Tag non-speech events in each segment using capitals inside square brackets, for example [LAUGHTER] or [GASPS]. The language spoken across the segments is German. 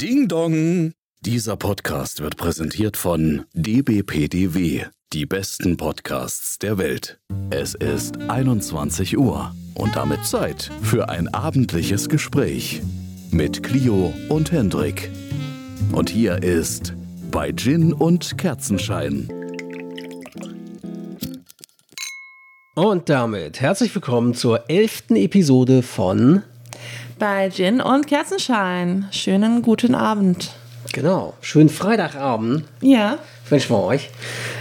Ding Dong! Dieser Podcast wird präsentiert von dbpdw, die besten Podcasts der Welt. Es ist 21 Uhr und damit Zeit für ein abendliches Gespräch mit Clio und Hendrik. Und hier ist bei Gin und Kerzenschein. Und damit herzlich willkommen zur elften Episode von bei Gin und Kerzenschein. Schönen guten Abend. Genau, schönen Freitagabend. Ja. Wünschen wir euch.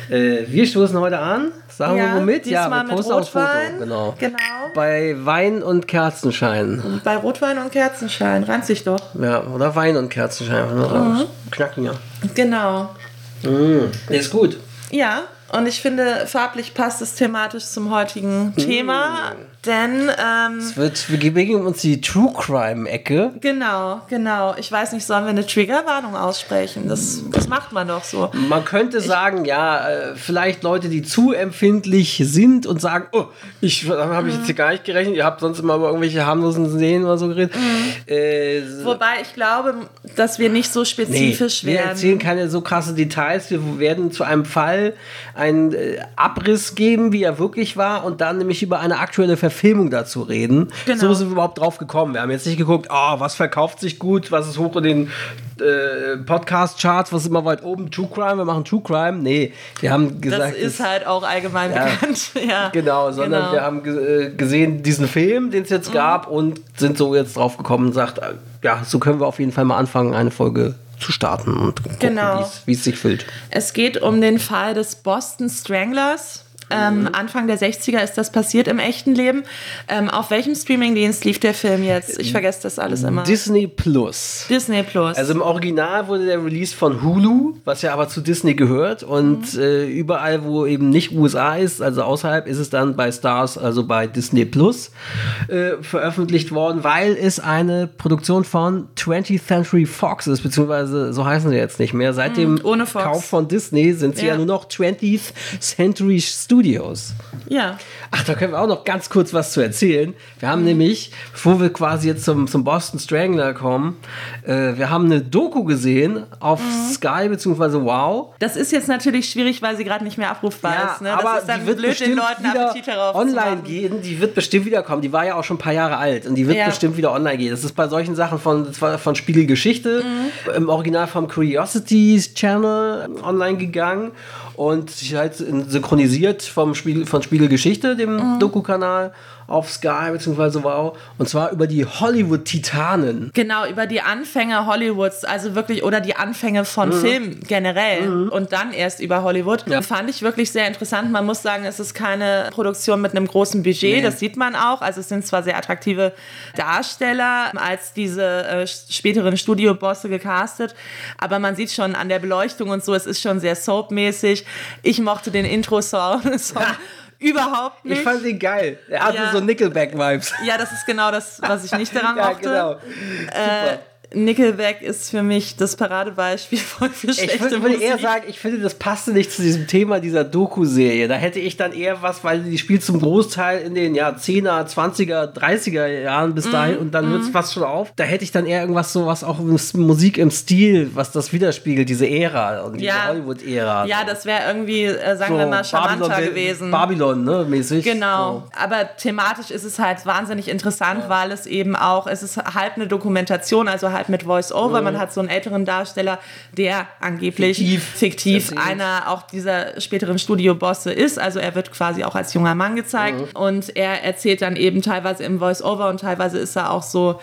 Äh, wir stoßen heute an. Sagen ja, wir womit? Ja, wir posten auch Foto. Genau. genau. Bei Wein und Kerzenschein. Bei Rotwein und Kerzenschein. Reimt sich doch. Ja, oder Wein und Kerzenschein. Mhm. Knacken ja. Genau. Mhm. Der ist gut. Ja, und ich finde, farblich passt es thematisch zum heutigen Thema. Mm. Denn ähm, es wird, wir bewegen uns die True Crime-Ecke. Genau, genau. Ich weiß nicht, sollen wir eine Triggerwarnung aussprechen? Das, das macht man doch so. Man könnte ich, sagen, ja, äh, vielleicht Leute, die zu empfindlich sind und sagen, oh, ich habe ich jetzt hier gar nicht gerechnet, ihr habt sonst immer über irgendwelche harmlosen Szenen oder so geredet. Mhm. Äh, Wobei ich glaube, dass wir nicht so spezifisch nee, werden. Wir erzählen keine so krasse Details. Wir werden zu einem Fall einen äh, Abriss geben, wie er wirklich war, und dann nämlich über eine aktuelle Verfilmung Verfilmung dazu reden. Genau. So sind wir überhaupt drauf gekommen. Wir haben jetzt nicht geguckt, oh, was verkauft sich gut, was ist hoch in den äh, Podcast-Charts, was ist immer weit oben, True Crime, wir machen True Crime. Nee, wir haben gesagt. Das ist das, halt auch allgemein ja, bekannt. [LAUGHS] ja. Genau, sondern genau. wir haben äh, gesehen diesen Film, den es jetzt mhm. gab und sind so jetzt drauf gekommen und sagt, äh, ja, so können wir auf jeden Fall mal anfangen, eine Folge zu starten und gucken, genau. wie es sich füllt. Es geht um den Fall des Boston Stranglers. Ähm, mhm. Anfang der 60er ist das passiert im echten Leben. Ähm, auf welchem Streamingdienst lief der Film jetzt? Ich vergesse das alles immer. Disney Plus. Disney Plus. Also im Original wurde der Release von Hulu, was ja aber zu Disney gehört. Und mhm. äh, überall, wo eben nicht USA ist, also außerhalb, ist es dann bei Stars, also bei Disney Plus, äh, veröffentlicht worden, weil es eine Produktion von 20th Century Fox ist, beziehungsweise so heißen sie jetzt nicht mehr. Seit mhm, dem Kauf von Disney sind sie ja. ja nur noch 20th Century Studios Studios. Ja. Ach, da können wir auch noch ganz kurz was zu erzählen. Wir haben nämlich, bevor wir quasi jetzt zum, zum Boston Strangler kommen, äh, wir haben eine Doku gesehen auf mhm. Sky bzw. Wow. Das ist jetzt natürlich schwierig, weil sie gerade nicht mehr abrufbar ja, ist. Ne? Das aber ist dann die wird blöd, den Leuten Appetit darauf online gehen. Die wird bestimmt wiederkommen. Die war ja auch schon ein paar Jahre alt und die wird ja. bestimmt wieder online gehen. Das ist bei solchen Sachen von, von Spiegelgeschichte mhm. im Original vom Curiosities Channel online gegangen und halt synchronisiert vom Spiegel, von Spiegelgeschichte, dem mhm. Doku-Kanal auf Sky bzw. Wow. Und zwar über die Hollywood-Titanen. Genau, über die Anfänge Hollywoods, also wirklich, oder die Anfänge von mhm. Film generell mhm. und dann erst über Hollywood. Ja. Fand ich wirklich sehr interessant. Man muss sagen, es ist keine Produktion mit einem großen Budget, nee. das sieht man auch. Also es sind zwar sehr attraktive Darsteller als diese äh, späteren Studiobosse gecastet, aber man sieht schon an der Beleuchtung und so, es ist schon sehr soapmäßig. Ich mochte den Intro-Song. [LAUGHS] [LAUGHS] Überhaupt nicht. Ich fand ihn geil. Er hatte ja. so Nickelback-Vibes. Ja, das ist genau das, was ich nicht daran [LAUGHS] ja, mochte. Genau. Äh, Nickelback ist für mich das Paradebeispiel voll [LAUGHS] für schlechte Ich würde, würde eher sagen, ich finde, das passte nicht zu diesem Thema dieser Doku-Serie. Da hätte ich dann eher was, weil die spielt zum Großteil in den ja, 10er, 20er, 30er Jahren bis dahin mm, und dann mm. hört es fast schon auf. Da hätte ich dann eher irgendwas so, was auch Musik im Stil, was das widerspiegelt, diese Ära und diese ja. Hollywood-Ära. Ja, das wäre irgendwie, äh, sagen so, wir mal, charmanter Babylon, gewesen. Babylon, ne, mäßig. Genau. So. Aber thematisch ist es halt wahnsinnig interessant, ja. weil es eben auch, es ist halb eine Dokumentation, also halt mit Voice-Over. Mhm. Man hat so einen älteren Darsteller, der angeblich fiktiv, fiktiv einer auch dieser späteren Studiobosse ist. Also er wird quasi auch als junger Mann gezeigt. Mhm. Und er erzählt dann eben teilweise im Voice-Over und teilweise ist er auch so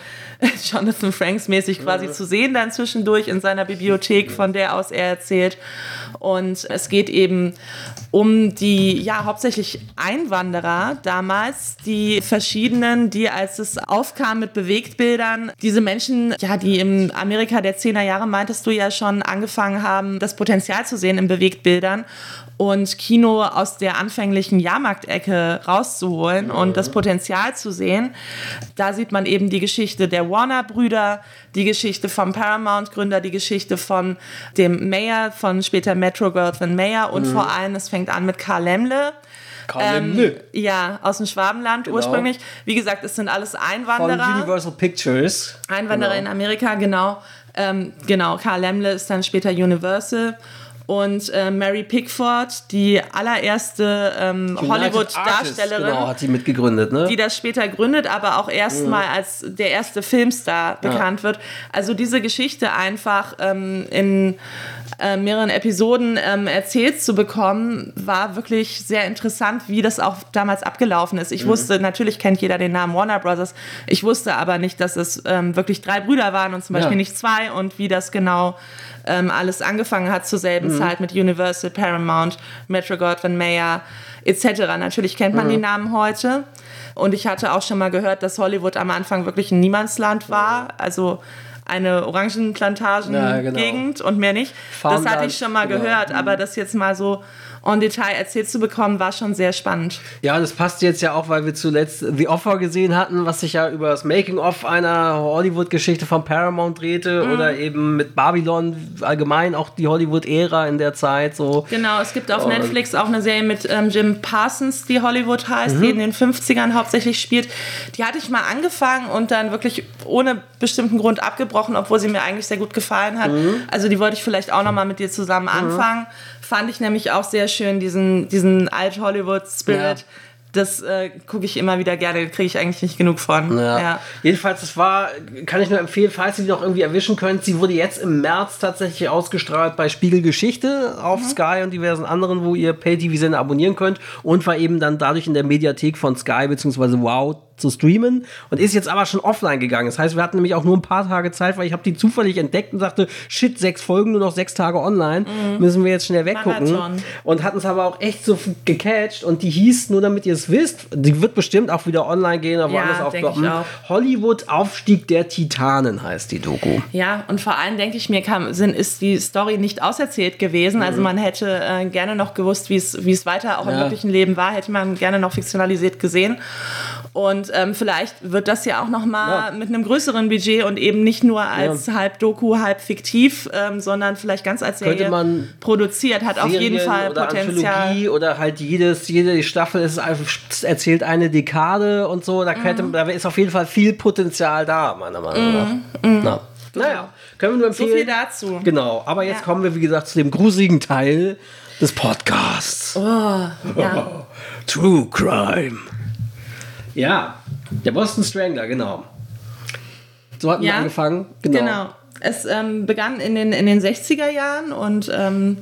[LAUGHS] Jonathan Franks mäßig quasi mhm. zu sehen dann zwischendurch in seiner Bibliothek, von der aus er erzählt. Und es geht eben um die, ja, hauptsächlich Einwanderer damals, die verschiedenen, die als es aufkam mit Bewegtbildern, diese Menschen, ja, die im Amerika der 10er Jahre, meintest du ja schon, angefangen haben, das Potenzial zu sehen in Bewegtbildern und Kino aus der anfänglichen Jahrmarktecke rauszuholen und das Potenzial zu sehen. Da sieht man eben die Geschichte der Warner-Brüder, die Geschichte vom Paramount-Gründer, die Geschichte von dem Mayor, von später Metro Goldwyn Mayer und mhm. vor allem, es fängt an mit Karl Lemle. Ähm, ja, aus dem Schwabenland genau. ursprünglich. Wie gesagt, es sind alles Einwanderer. Von Universal Pictures. Einwanderer genau. in Amerika, genau. Ähm, genau, Karl Lemle ist dann später Universal. Und äh, Mary Pickford, die allererste ähm, Hollywood-Darstellerin, genau, hat sie mitgegründet, ne? die das später gründet, aber auch erstmal mhm. als der erste Filmstar bekannt ja. wird. Also diese Geschichte einfach ähm, in äh, mehreren Episoden ähm, erzählt zu bekommen, war wirklich sehr interessant, wie das auch damals abgelaufen ist. Ich mhm. wusste, natürlich kennt jeder den Namen Warner Brothers, ich wusste aber nicht, dass es ähm, wirklich drei Brüder waren und zum Beispiel ja. nicht zwei und wie das genau ähm, alles angefangen hat zur selben mhm. Zeit mit Universal, Paramount, Metro Goldwyn Mayer etc. Natürlich kennt man mhm. die Namen heute. Und ich hatte auch schon mal gehört, dass Hollywood am Anfang wirklich ein Niemandsland war. Also eine Orangenplantagen-Gegend ja, genau. und mehr nicht. Farmland, das hatte ich schon mal genau. gehört, aber mhm. das jetzt mal so en Detail erzählt zu bekommen, war schon sehr spannend. Ja, das passt jetzt ja auch, weil wir zuletzt The Offer gesehen hatten, was sich ja über das Making-of einer Hollywood-Geschichte von Paramount drehte mhm. oder eben mit Babylon allgemein auch die Hollywood-Ära in der Zeit. So. Genau, es gibt auf Und Netflix auch eine Serie mit ähm, Jim Parsons, die Hollywood heißt, mhm. die in den 50ern hauptsächlich spielt. Die hatte ich mal angefangen und dann wirklich ohne bestimmten Grund abgebrochen, obwohl sie mir eigentlich sehr gut gefallen hat. Mhm. Also die wollte ich vielleicht auch noch mal mit dir zusammen mhm. anfangen. Fand ich nämlich auch sehr schön, diesen, diesen Alt-Hollywood-Spirit. Ja das äh, gucke ich immer wieder gerne, kriege ich eigentlich nicht genug von. Ja. ja. Jedenfalls, das war, kann ich nur empfehlen, falls ihr die noch irgendwie erwischen könnt. Sie wurde jetzt im März tatsächlich ausgestrahlt bei Spiegel Geschichte auf mhm. Sky und diversen anderen, wo ihr Pay-TV-Sender abonnieren könnt und war eben dann dadurch in der Mediathek von Sky bzw. Wow zu streamen und ist jetzt aber schon offline gegangen. Das heißt, wir hatten nämlich auch nur ein paar Tage Zeit, weil ich habe die zufällig entdeckt und sagte, shit, sechs Folgen, nur noch sechs Tage online, mhm. müssen wir jetzt schnell weggucken. Marathon. Und hatten es aber auch echt so gecatcht und die hieß, nur damit ihr es wisst, die wird bestimmt auch wieder online gehen, aber ja, woanders aufploppen. Hollywood Aufstieg der Titanen heißt die Doku. Ja, und vor allem denke ich mir, kam, sind, ist die Story nicht auserzählt gewesen. Also mhm. Also man hätte äh, gerne noch gewusst, wie es weiter auch ja. im wirklichen Leben war, hätte man gerne noch fiktionalisiert gesehen. Und ähm, vielleicht wird das ja auch noch mal ja. mit einem größeren Budget und eben nicht nur als ja. halb Doku, halb fiktiv, ähm, sondern vielleicht ganz als Serie man produziert. Hat Serien auf jeden Fall oder Potenzial. Anthologie oder halt jedes, jede Staffel ist erzählt eine Dekade und so. Da, könnte, mhm. da ist auf jeden Fall viel Potenzial da, meiner Meinung nach. Mhm. Na. Naja, können wir nur empfehlen. So viel dazu. Genau, aber jetzt ja. kommen wir, wie gesagt, zu dem gruseligen Teil des Podcasts. Oh, ja. [LAUGHS] True Crime. Ja, der Boston Strangler, genau. So hatten ja, wir angefangen. Genau. genau. Es ähm, begann in den, in den 60er Jahren und ähm,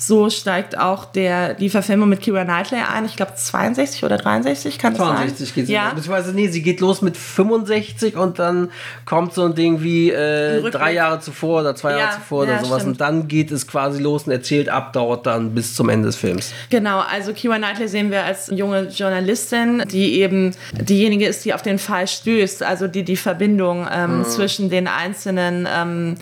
so steigt auch der, die Verfilmung mit Kira Knightley ein. Ich glaube 62 oder 63 kann es sein. 62 geht sie. Ja. Beziehungsweise nee, sie geht los mit 65 und dann kommt so ein Ding wie äh, drei Jahre zuvor oder zwei ja, Jahre zuvor ja, oder sowas. Stimmt. Und dann geht es quasi los und erzählt ab, dauert dann bis zum Ende des Films. Genau, also Kira Knightley sehen wir als junge Journalistin, die eben diejenige ist, die auf den Fall stößt, also die die Verbindung ähm, mhm. zwischen den einzelnen ähm,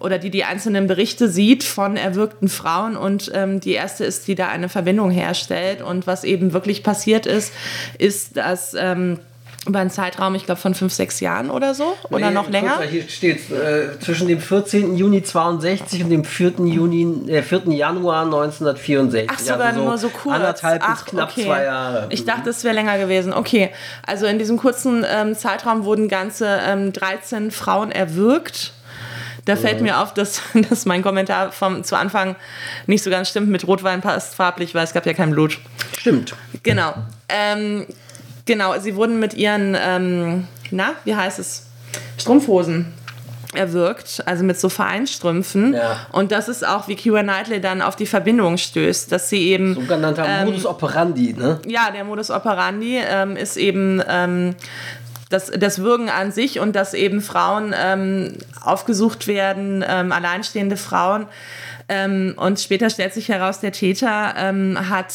oder die die einzelnen Berichte sieht von erwürgten Frauen und ähm, die erste ist, die da eine Verbindung herstellt. Und was eben wirklich passiert ist, ist, dass ähm, über einen Zeitraum, ich glaube, von fünf, sechs Jahren oder so oder nee, noch länger. Mal, hier steht äh, zwischen dem 14. Juni 62 und dem 4. Juni, äh, 4. Januar 1964. Ach, sogar also so nur so kurz. Anderthalb Ach, bis knapp okay. zwei Jahre. Ich dachte, es wäre länger gewesen. Okay, also in diesem kurzen ähm, Zeitraum wurden ganze ähm, 13 Frauen erwürgt da fällt mir auf, dass, [LAUGHS] dass mein Kommentar vom, zu Anfang nicht so ganz stimmt. Mit Rotwein passt farblich, weil es gab ja kein Blut. Stimmt. Genau. Ähm, genau, sie wurden mit ihren, ähm, na, wie heißt es? Strumpfhosen erwirkt, also mit so Vereinstrümpfen. Ja. Und das ist auch, wie Kira Knightley dann auf die Verbindung stößt, dass sie eben. Sogenannter ähm, Modus operandi, ne? Ja, der Modus operandi ähm, ist eben ähm, das, das Würgen an sich und dass eben Frauen ähm, aufgesucht werden, ähm, alleinstehende Frauen. Ähm, und später stellt sich heraus, der Täter ähm, hat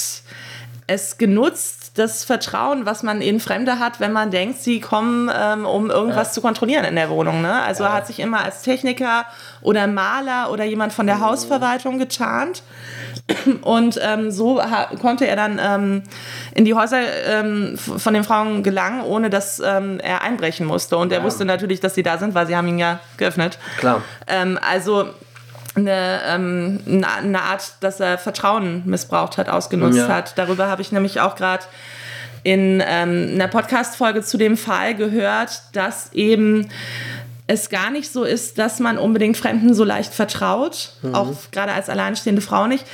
es genutzt, das Vertrauen, was man in Fremde hat, wenn man denkt, sie kommen, ähm, um irgendwas ja. zu kontrollieren in der Wohnung. Ne? Also ja. er hat sich immer als Techniker oder Maler oder jemand von der mhm. Hausverwaltung getarnt. Und ähm, so konnte er dann ähm, in die Häuser ähm, von den Frauen gelangen, ohne dass ähm, er einbrechen musste. Und er wusste natürlich, dass sie da sind, weil sie haben ihn ja geöffnet. Klar. Ähm, also eine, ähm, eine Art, dass er Vertrauen missbraucht hat, ausgenutzt ja. hat. Darüber habe ich nämlich auch gerade in einer Podcast-Folge zu dem Fall gehört, dass eben es gar nicht so ist, dass man unbedingt Fremden so leicht vertraut, mhm. auch gerade als alleinstehende Frau nicht.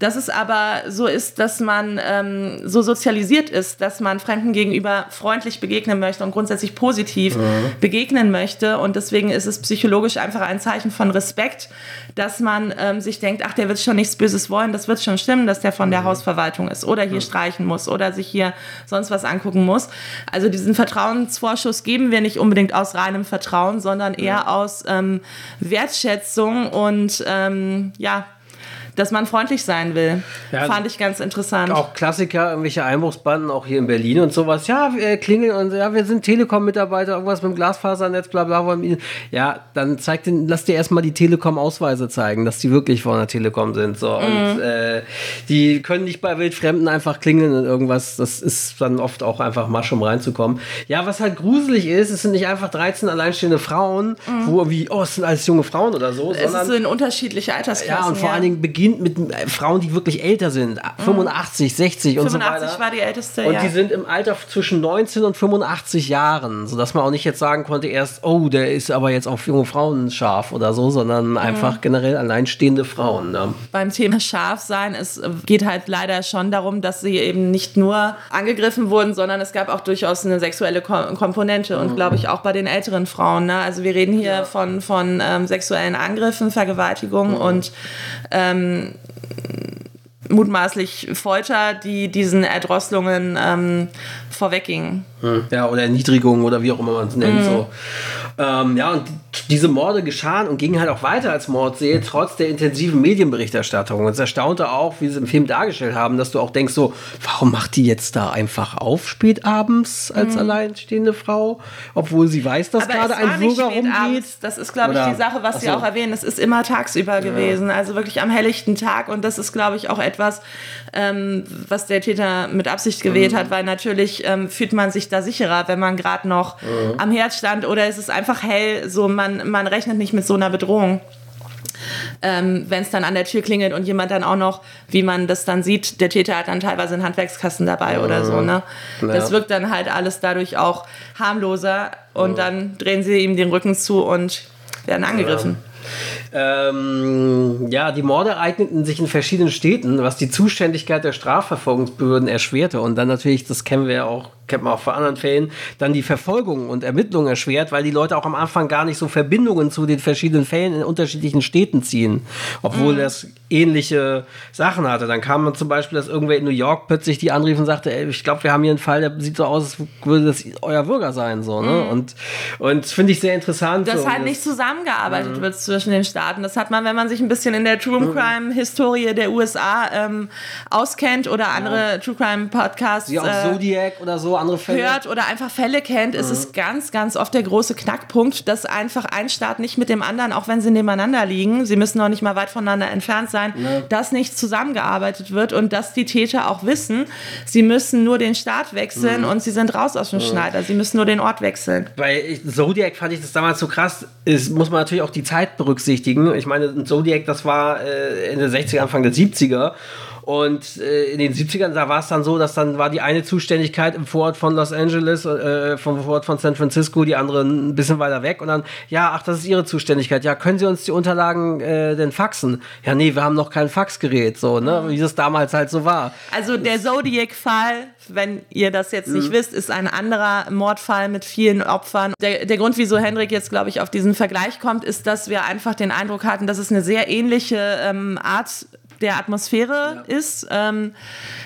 Dass es aber so ist, dass man ähm, so sozialisiert ist, dass man Fremden gegenüber freundlich begegnen möchte und grundsätzlich positiv mhm. begegnen möchte. Und deswegen ist es psychologisch einfach ein Zeichen von Respekt, dass man ähm, sich denkt, ach, der wird schon nichts Böses wollen, das wird schon stimmen, dass der von der mhm. Hausverwaltung ist oder hier mhm. streichen muss oder sich hier sonst was angucken muss. Also diesen Vertrauensvorschuss geben wir nicht unbedingt aus reinem Vertrauen, sondern eher aus ähm, Wertschätzung und ähm, ja, dass man freundlich sein will. Ja, Fand ich ganz interessant. Auch Klassiker, irgendwelche Einbruchsbanden, auch hier in Berlin und sowas. Ja, wir klingeln und ja, wir sind Telekom-Mitarbeiter, irgendwas mit dem Glasfasernetz, bla bla. Ja, dann zeig den, lass dir erstmal die Telekom-Ausweise zeigen, dass die wirklich von der Telekom sind. So. Mhm. Und äh, die können nicht bei Wildfremden einfach klingeln und irgendwas. Das ist dann oft auch einfach Masch, um reinzukommen. Ja, was halt gruselig ist, es sind nicht einfach 13 alleinstehende Frauen, mhm. wo irgendwie, oh, es sind alles junge Frauen oder so. Es sondern, sind unterschiedliche Altersklassen. Ja, und vor ja. allen Dingen beginnen beginnt mit äh, Frauen, die wirklich älter sind, 85, 60 und 85 so weiter. war die älteste, Und ja. die sind im Alter zwischen 19 und 85 Jahren, sodass man auch nicht jetzt sagen konnte erst, oh, der ist aber jetzt auf junge Frauen scharf oder so, sondern mhm. einfach generell alleinstehende Frauen. Ne? Beim Thema scharf sein, es geht halt leider schon darum, dass sie eben nicht nur angegriffen wurden, sondern es gab auch durchaus eine sexuelle Komponente und mhm. glaube ich auch bei den älteren Frauen. Ne? Also wir reden hier ja. von, von ähm, sexuellen Angriffen, Vergewaltigungen mhm. und ähm, mutmaßlich Folter, die diesen Erdrosselungen ähm, vorwegging. Hm. Ja, oder Erniedrigung oder wie auch immer man es nennt. Mhm. So. Ähm, ja, und diese Morde geschahen und gingen halt auch weiter als Mordserie, trotz der intensiven Medienberichterstattung. Und es erstaunte auch, wie sie im Film dargestellt haben, dass du auch denkst, so, warum macht die jetzt da einfach auf spät abends als mhm. alleinstehende Frau, obwohl sie weiß, dass Aber gerade ein Bürger rumgeht? Das ist, glaube ich, die Sache, was sie auch erwähnen. Es ist immer tagsüber ja. gewesen, also wirklich am helllichten Tag. Und das ist, glaube ich, auch etwas, ähm, was der Täter mit Absicht gewählt mhm. hat, weil natürlich ähm, fühlt man sich da sicherer, wenn man gerade noch mhm. am Herd stand oder es ist einfach hell, so man, man rechnet nicht mit so einer Bedrohung. Ähm, wenn es dann an der Tür klingelt und jemand dann auch noch, wie man das dann sieht, der Täter hat dann teilweise einen Handwerkskasten dabei mhm. oder so. Ne? Ja. Das wirkt dann halt alles dadurch auch harmloser und mhm. dann drehen sie ihm den Rücken zu und werden angegriffen. Ja. Ähm, ja, die Morde eigneten sich in verschiedenen Städten, was die Zuständigkeit der Strafverfolgungsbehörden erschwerte. Und dann natürlich, das kennen wir ja auch kennt man auch von anderen Fällen, dann die Verfolgung und Ermittlung erschwert, weil die Leute auch am Anfang gar nicht so Verbindungen zu den verschiedenen Fällen in unterschiedlichen Städten ziehen, obwohl mhm. das ähnliche Sachen hatte. Dann kam man zum Beispiel, dass irgendwer in New York plötzlich die anrief und sagte, ey, ich glaube, wir haben hier einen Fall, der sieht so aus, als würde das euer Bürger sein, so, ne? Mhm. Und, und finde ich sehr interessant. Dass so. halt nicht zusammengearbeitet mhm. wird zwischen den Staaten. Das hat man, wenn man sich ein bisschen in der True mhm. Crime Historie der USA ähm, auskennt oder andere ja. True Crime Podcasts. Wie auch äh, Zodiac oder so, andere Fälle. hört oder einfach Fälle kennt, mhm. ist es ganz, ganz oft der große Knackpunkt, dass einfach ein Staat nicht mit dem anderen, auch wenn sie nebeneinander liegen, sie müssen noch nicht mal weit voneinander entfernt sein, ja. dass nicht zusammengearbeitet wird und dass die Täter auch wissen, sie müssen nur den Staat wechseln mhm. und sie sind raus aus dem mhm. Schneider. Sie müssen nur den Ort wechseln. Bei Zodiac fand ich das damals so krass. Es muss man natürlich auch die Zeit berücksichtigen. Ich meine, Zodiac, das war äh, in den 60er, Anfang der 70er. Und äh, in den 70ern, da war es dann so, dass dann war die eine Zuständigkeit im Vorort von Los Angeles, äh, vom Vorort von San Francisco, die andere ein bisschen weiter weg. Und dann, ja, ach, das ist Ihre Zuständigkeit. Ja, können Sie uns die Unterlagen äh, denn faxen? Ja, nee, wir haben noch kein Faxgerät, so, ne, wie das damals halt so war. Also der Zodiac-Fall, wenn ihr das jetzt nicht mhm. wisst, ist ein anderer Mordfall mit vielen Opfern. Der, der Grund, wieso Hendrik jetzt, glaube ich, auf diesen Vergleich kommt, ist, dass wir einfach den Eindruck hatten, dass es eine sehr ähnliche ähm, Art der Atmosphäre ja. ist. Ähm,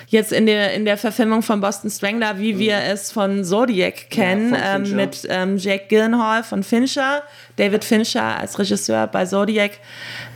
jetzt in der, in der Verfilmung von Boston Strangler, wie mhm. wir es von Zodiac kennen, ja, ähm, mit ähm, Jake Gyllenhaal von Fincher, David Fincher als Regisseur bei Zodiac.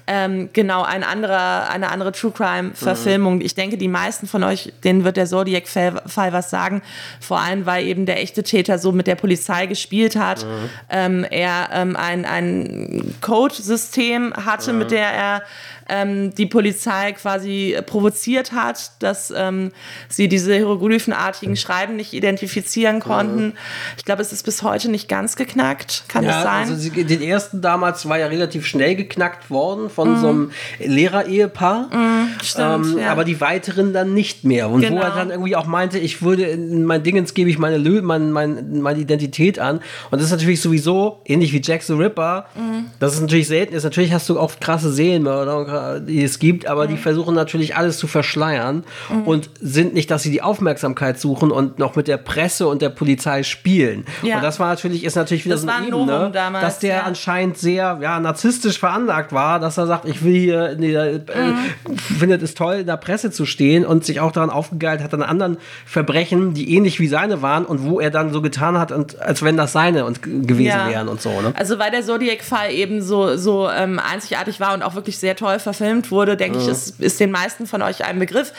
Ähm, genau, ein anderer, eine andere True Crime-Verfilmung. Mhm. Ich denke, die meisten von euch, denen wird der Zodiac-Fall was sagen. Vor allem, weil eben der echte Täter so mit der Polizei gespielt hat. Mhm. Ähm, er ähm, ein, ein Code-System hatte, mhm. mit der er ähm, die Polizei quasi provoziert hat, dass ähm, sie diese hieroglyphenartigen Schreiben nicht identifizieren konnten. Mhm. Ich glaube, es ist bis heute nicht ganz geknackt. Kann ja, es sein? Also sie, den ersten damals war ja relativ schnell geknackt worden von mhm. so einem Lehrerehepaar. Mhm, stimmt, ähm, ja. Aber die weiteren dann nicht mehr. Und genau. wo er genau. dann irgendwie auch meinte, ich würde in mein Dingens gebe ich meine, mein, mein, meine Identität an. Und das ist natürlich sowieso, ähnlich wie Jack the Ripper, mhm. das ist natürlich selten ist. Natürlich hast du auch krasse Seelenmörder, die es gibt, aber die mhm. versuchen natürlich alles zu verschleiern mhm. und sind nicht, dass sie die Aufmerksamkeit suchen und noch mit der Presse und der Polizei spielen. Ja. Und das war natürlich, ist natürlich wieder das so eine Ebene, damals, dass der ja. anscheinend sehr ja, narzisstisch veranlagt war, dass er sagt, ich will hier, nee, äh, mhm. findet es toll, in der Presse zu stehen und sich auch daran aufgegeilt hat an anderen Verbrechen, die ähnlich wie seine waren und wo er dann so getan hat, und, als wenn das seine und gewesen ja. wären und so. Ne? Also weil der Zodiac-Fall eben so, so ähm, einzigartig war und auch wirklich sehr toll verfilmt wurde, denke mhm. ich, ist, ist den meisten von euch ein Begriff.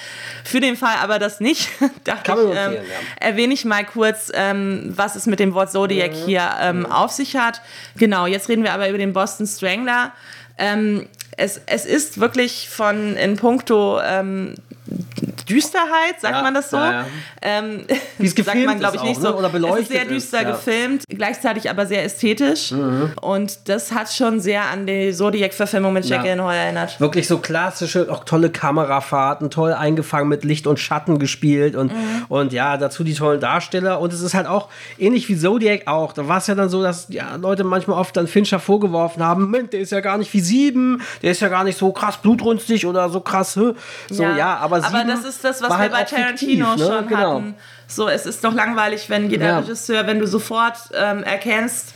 Für den Fall aber das nicht, [LAUGHS] dachte ich, ähm, ja. erwähne ich mal kurz, ähm, was es mit dem Wort Zodiac mhm. hier ähm, mhm. auf sich hat. Genau, jetzt reden wir aber über den Boston Strangler. Ähm, es, es ist wirklich von in puncto ähm, Düsterheit, sagt ja, man das so? Ja, ja. Ähm, [LAUGHS] Wie es gefilmt [LAUGHS] sagt man, glaube ich, nicht auch, ne? so. Oder beleuchtet es ist sehr düster ist, gefilmt, gleichzeitig aber sehr ästhetisch. Mhm. Und das hat schon sehr an die Zodiac-Verfilmung mit Jack Gyllenhaal erinnert. Wirklich so klassische, auch tolle Kamerafahrten, toll eingefangen mit Licht und Schatten gespielt und, mhm. und ja, dazu die tollen Darsteller. Und es ist halt auch ähnlich wie Zodiac auch. Da war es ja dann so, dass ja, Leute manchmal oft dann Fincher vorgeworfen haben, Moment, der ist ja gar nicht wie sieben, der ist ja gar nicht so krass blutrünstig oder so krass, so ja, aber sieben aber das ist das, was wir halt bei Tarantino fiktiv, ne? schon genau. hatten. So, es ist doch langweilig, wenn jeder ja. Regisseur, wenn du sofort ähm, erkennst,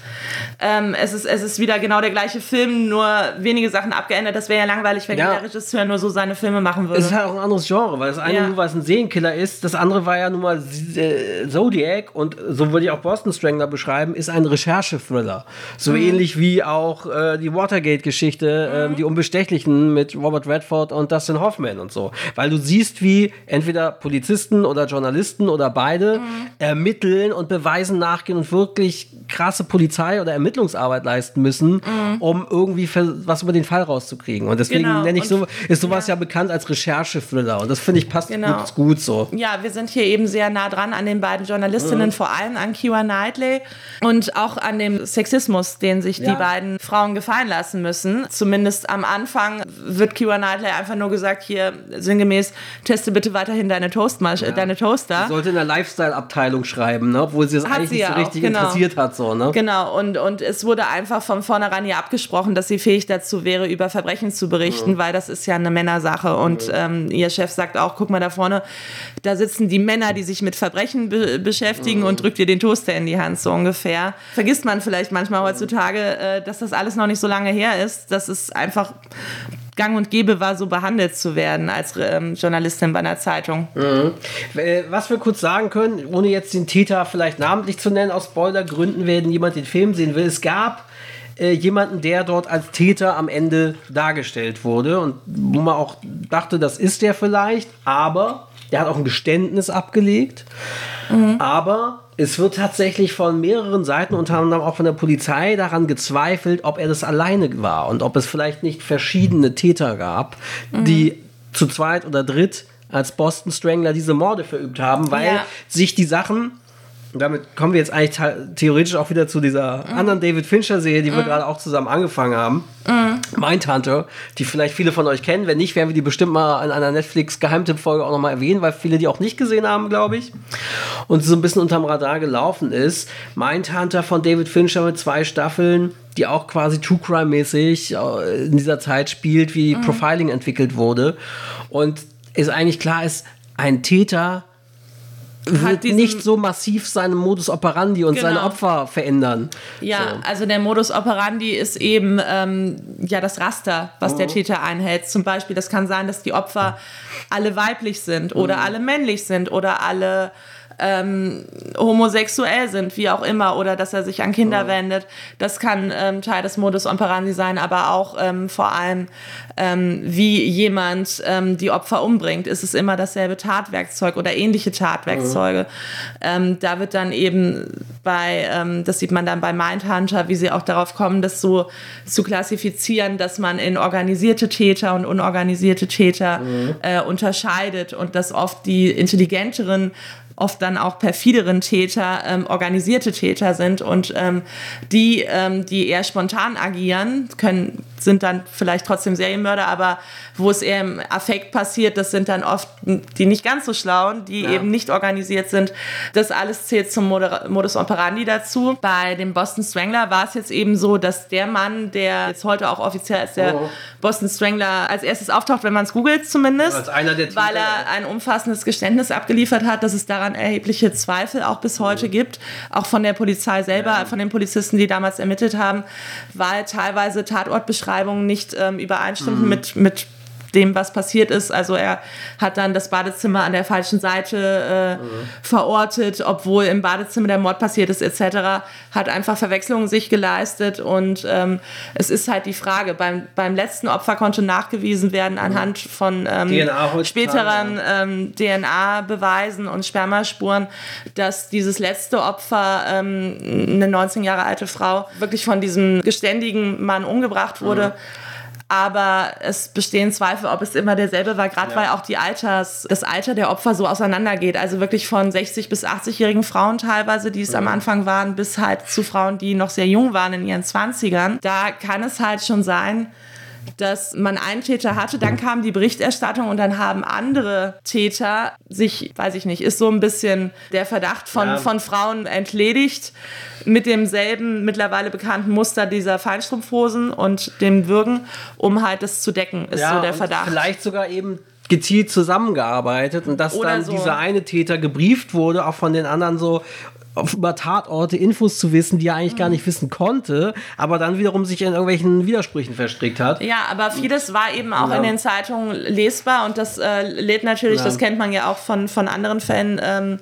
ähm, es, ist, es ist wieder genau der gleiche Film, nur wenige Sachen abgeändert. Das wäre ja langweilig, wenn ja. jeder Regisseur nur so seine Filme machen würde. Es ist halt auch ein anderes Genre, weil das eine ja. nur, weil es ein Serienkiller ist, das andere war ja nun mal äh, Zodiac und so würde ich auch Boston Strangler beschreiben, ist ein Recherche-Thriller. So mhm. ähnlich wie auch äh, die Watergate-Geschichte, äh, mhm. äh, die Unbestechlichen mit Robert Redford und Dustin Hoffman und so. Weil du siehst, wie entweder Polizisten oder Journalisten oder beide beide mhm. ermitteln und Beweisen nachgehen und wirklich krasse Polizei- oder Ermittlungsarbeit leisten müssen, mhm. um irgendwie was über den Fall rauszukriegen. Und deswegen genau. nenne ich so, ist sowas ja, ja bekannt als Recherche-Thriller. Und das finde ich passt genau. gut, gut, so. Ja, wir sind hier eben sehr nah dran an den beiden Journalistinnen, mhm. vor allem an Kira Knightley und auch an dem Sexismus, den sich ja. die beiden Frauen gefallen lassen müssen. Zumindest am Anfang wird Kira Knightley einfach nur gesagt, hier sinngemäß, teste bitte weiterhin deine, Toastmasch ja. deine Toaster. Sie sollte in der Lifestyle-Abteilung schreiben, ne? obwohl sie es eigentlich nicht so auch, richtig genau. interessiert hat. So, ne? Genau, und, und es wurde einfach von vornherein hier abgesprochen, dass sie fähig dazu wäre, über Verbrechen zu berichten, mhm. weil das ist ja eine Männersache. Und mhm. ähm, ihr Chef sagt auch, guck mal da vorne, da sitzen die Männer, die sich mit Verbrechen be beschäftigen mhm. und drückt ihr den Toaster in die Hand, so ungefähr. Vergisst man vielleicht manchmal heutzutage, äh, dass das alles noch nicht so lange her ist, dass es einfach gang und gäbe war, so behandelt zu werden als ähm, Journalistin bei einer Zeitung. Mhm. Was wir kurz sagen können, ohne jetzt den Täter vielleicht namentlich zu nennen, aus Spoilergründen, wenn jemand den Film sehen will, es gab äh, jemanden, der dort als Täter am Ende dargestellt wurde und wo man auch dachte, das ist der vielleicht, aber der hat auch ein Geständnis abgelegt. Mhm. Aber es wird tatsächlich von mehreren Seiten, unter anderem auch von der Polizei, daran gezweifelt, ob er das alleine war und ob es vielleicht nicht verschiedene Täter gab, mhm. die zu zweit oder dritt als Boston Strangler diese Morde verübt haben, weil ja. sich die Sachen und damit kommen wir jetzt eigentlich theoretisch auch wieder zu dieser mhm. anderen David Fincher-Serie, die mhm. wir gerade auch zusammen angefangen haben. Mhm. Mindhunter, die vielleicht viele von euch kennen. Wenn nicht, werden wir die bestimmt mal in einer Netflix-Geheimtipp-Folge auch nochmal erwähnen, weil viele die auch nicht gesehen haben, glaube ich. Und so ein bisschen unterm Radar gelaufen ist. Mindhunter von David Fincher mit zwei Staffeln, die auch quasi True Crime-mäßig äh, in dieser Zeit spielt, wie mhm. Profiling entwickelt wurde. Und ist eigentlich klar, ist ein Täter wird nicht so massiv seinen Modus operandi und genau. seine Opfer verändern. Ja, so. also der Modus operandi ist eben ähm, ja das Raster, was oh. der Täter einhält. Zum Beispiel, das kann sein, dass die Opfer alle weiblich sind oder mhm. alle männlich sind oder alle ähm, homosexuell sind, wie auch immer, oder dass er sich an Kinder mhm. wendet. Das kann ähm, Teil des Modus operandi sein, aber auch ähm, vor allem, ähm, wie jemand ähm, die Opfer umbringt. Ist es immer dasselbe Tatwerkzeug oder ähnliche Tatwerkzeuge? Ähm, da wird dann eben bei, das sieht man dann bei Mindhunter, wie sie auch darauf kommen, das so zu klassifizieren, dass man in organisierte Täter und unorganisierte Täter mhm. äh, unterscheidet und dass oft die intelligenteren oft dann auch perfideren Täter ähm, organisierte Täter sind und ähm, die, ähm, die eher spontan agieren, können, sind dann vielleicht trotzdem Serienmörder, aber wo es eher im Affekt passiert, das sind dann oft die nicht ganz so schlauen, die ja. eben nicht organisiert sind. Das alles zählt zum Moder Modus operandi dazu. Bei dem Boston Strangler war es jetzt eben so, dass der Mann, der jetzt heute auch offiziell als der oh. Boston Strangler als erstes auftaucht, wenn man es googelt zumindest, als einer der weil er ein umfassendes Geständnis abgeliefert hat, dass es daran erhebliche Zweifel auch bis heute gibt, auch von der Polizei selber, ja. von den Polizisten, die damals ermittelt haben, weil teilweise Tatortbeschreibungen nicht ähm, übereinstimmten mhm. mit, mit dem, was passiert ist. Also er hat dann das Badezimmer an der falschen Seite äh, mhm. verortet, obwohl im Badezimmer der Mord passiert ist, etc. Hat einfach Verwechslungen sich geleistet und ähm, es ist halt die Frage, beim, beim letzten Opfer konnte nachgewiesen werden anhand von ähm, späteren ähm, DNA-Beweisen und Spermaspuren, dass dieses letzte Opfer, ähm, eine 19 Jahre alte Frau, wirklich von diesem geständigen Mann umgebracht wurde. Mhm aber es bestehen Zweifel, ob es immer derselbe war, gerade ja. weil auch die Alters, das Alter der Opfer so auseinandergeht. Also wirklich von 60 bis 80-jährigen Frauen teilweise, die es ja. am Anfang waren, bis halt zu Frauen, die noch sehr jung waren in ihren 20ern. Da kann es halt schon sein, dass man einen Täter hatte, dann kam die Berichterstattung und dann haben andere Täter sich, weiß ich nicht, ist so ein bisschen der Verdacht von, ja. von Frauen entledigt mit demselben mittlerweile bekannten Muster dieser Feinstrumpfhosen und dem Würgen, um halt das zu decken, ist ja, so der Verdacht. Vielleicht sogar eben gezielt zusammengearbeitet und dass Oder dann so. dieser eine Täter gebrieft wurde, auch von den anderen so, über Tatorte Infos zu wissen, die er eigentlich gar nicht wissen konnte, aber dann wiederum sich in irgendwelchen Widersprüchen verstrickt hat. Ja, aber vieles war eben auch ja. in den Zeitungen lesbar und das äh, lädt natürlich, ja. das kennt man ja auch von, von anderen Fällen, ähm,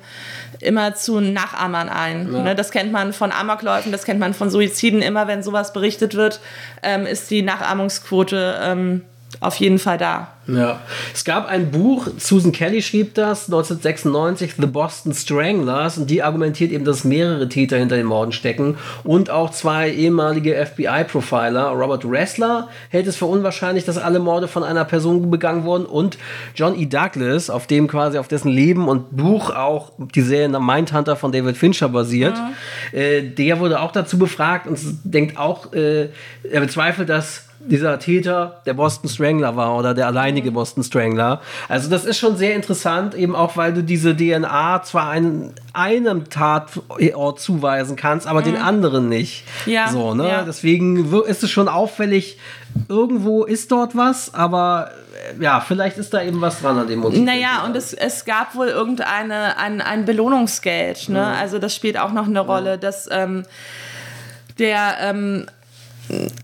immer zu Nachahmern ein. Ja. Ne, das kennt man von Amokläufen, das kennt man von Suiziden. Immer wenn sowas berichtet wird, ähm, ist die Nachahmungsquote ähm, auf jeden Fall da. Ja. Es gab ein Buch, Susan Kelly schrieb das, 1996, The Boston Stranglers, und die argumentiert eben, dass mehrere Täter hinter den Morden stecken und auch zwei ehemalige FBI-Profiler. Robert Ressler hält es für unwahrscheinlich, dass alle Morde von einer Person begangen wurden und John E. Douglas, auf dem quasi auf dessen Leben und Buch auch die Serie Mindhunter von David Fincher basiert, mhm. äh, der wurde auch dazu befragt und denkt auch, äh, er bezweifelt, dass dieser Täter der Boston Strangler war oder der alleinige mhm. Boston Strangler. Also das ist schon sehr interessant, eben auch weil du diese DNA zwar einen, einem Tatort zuweisen kannst, aber mhm. den anderen nicht. Ja, so, ne? Ja. Deswegen ist es schon auffällig, irgendwo ist dort was, aber äh, ja, vielleicht ist da eben was dran an dem Motiv. Naja, und es, es gab wohl irgendeine ein, ein Belohnungsgeld. Ne? Mhm. Also das spielt auch noch eine Rolle, dass ähm, der ähm,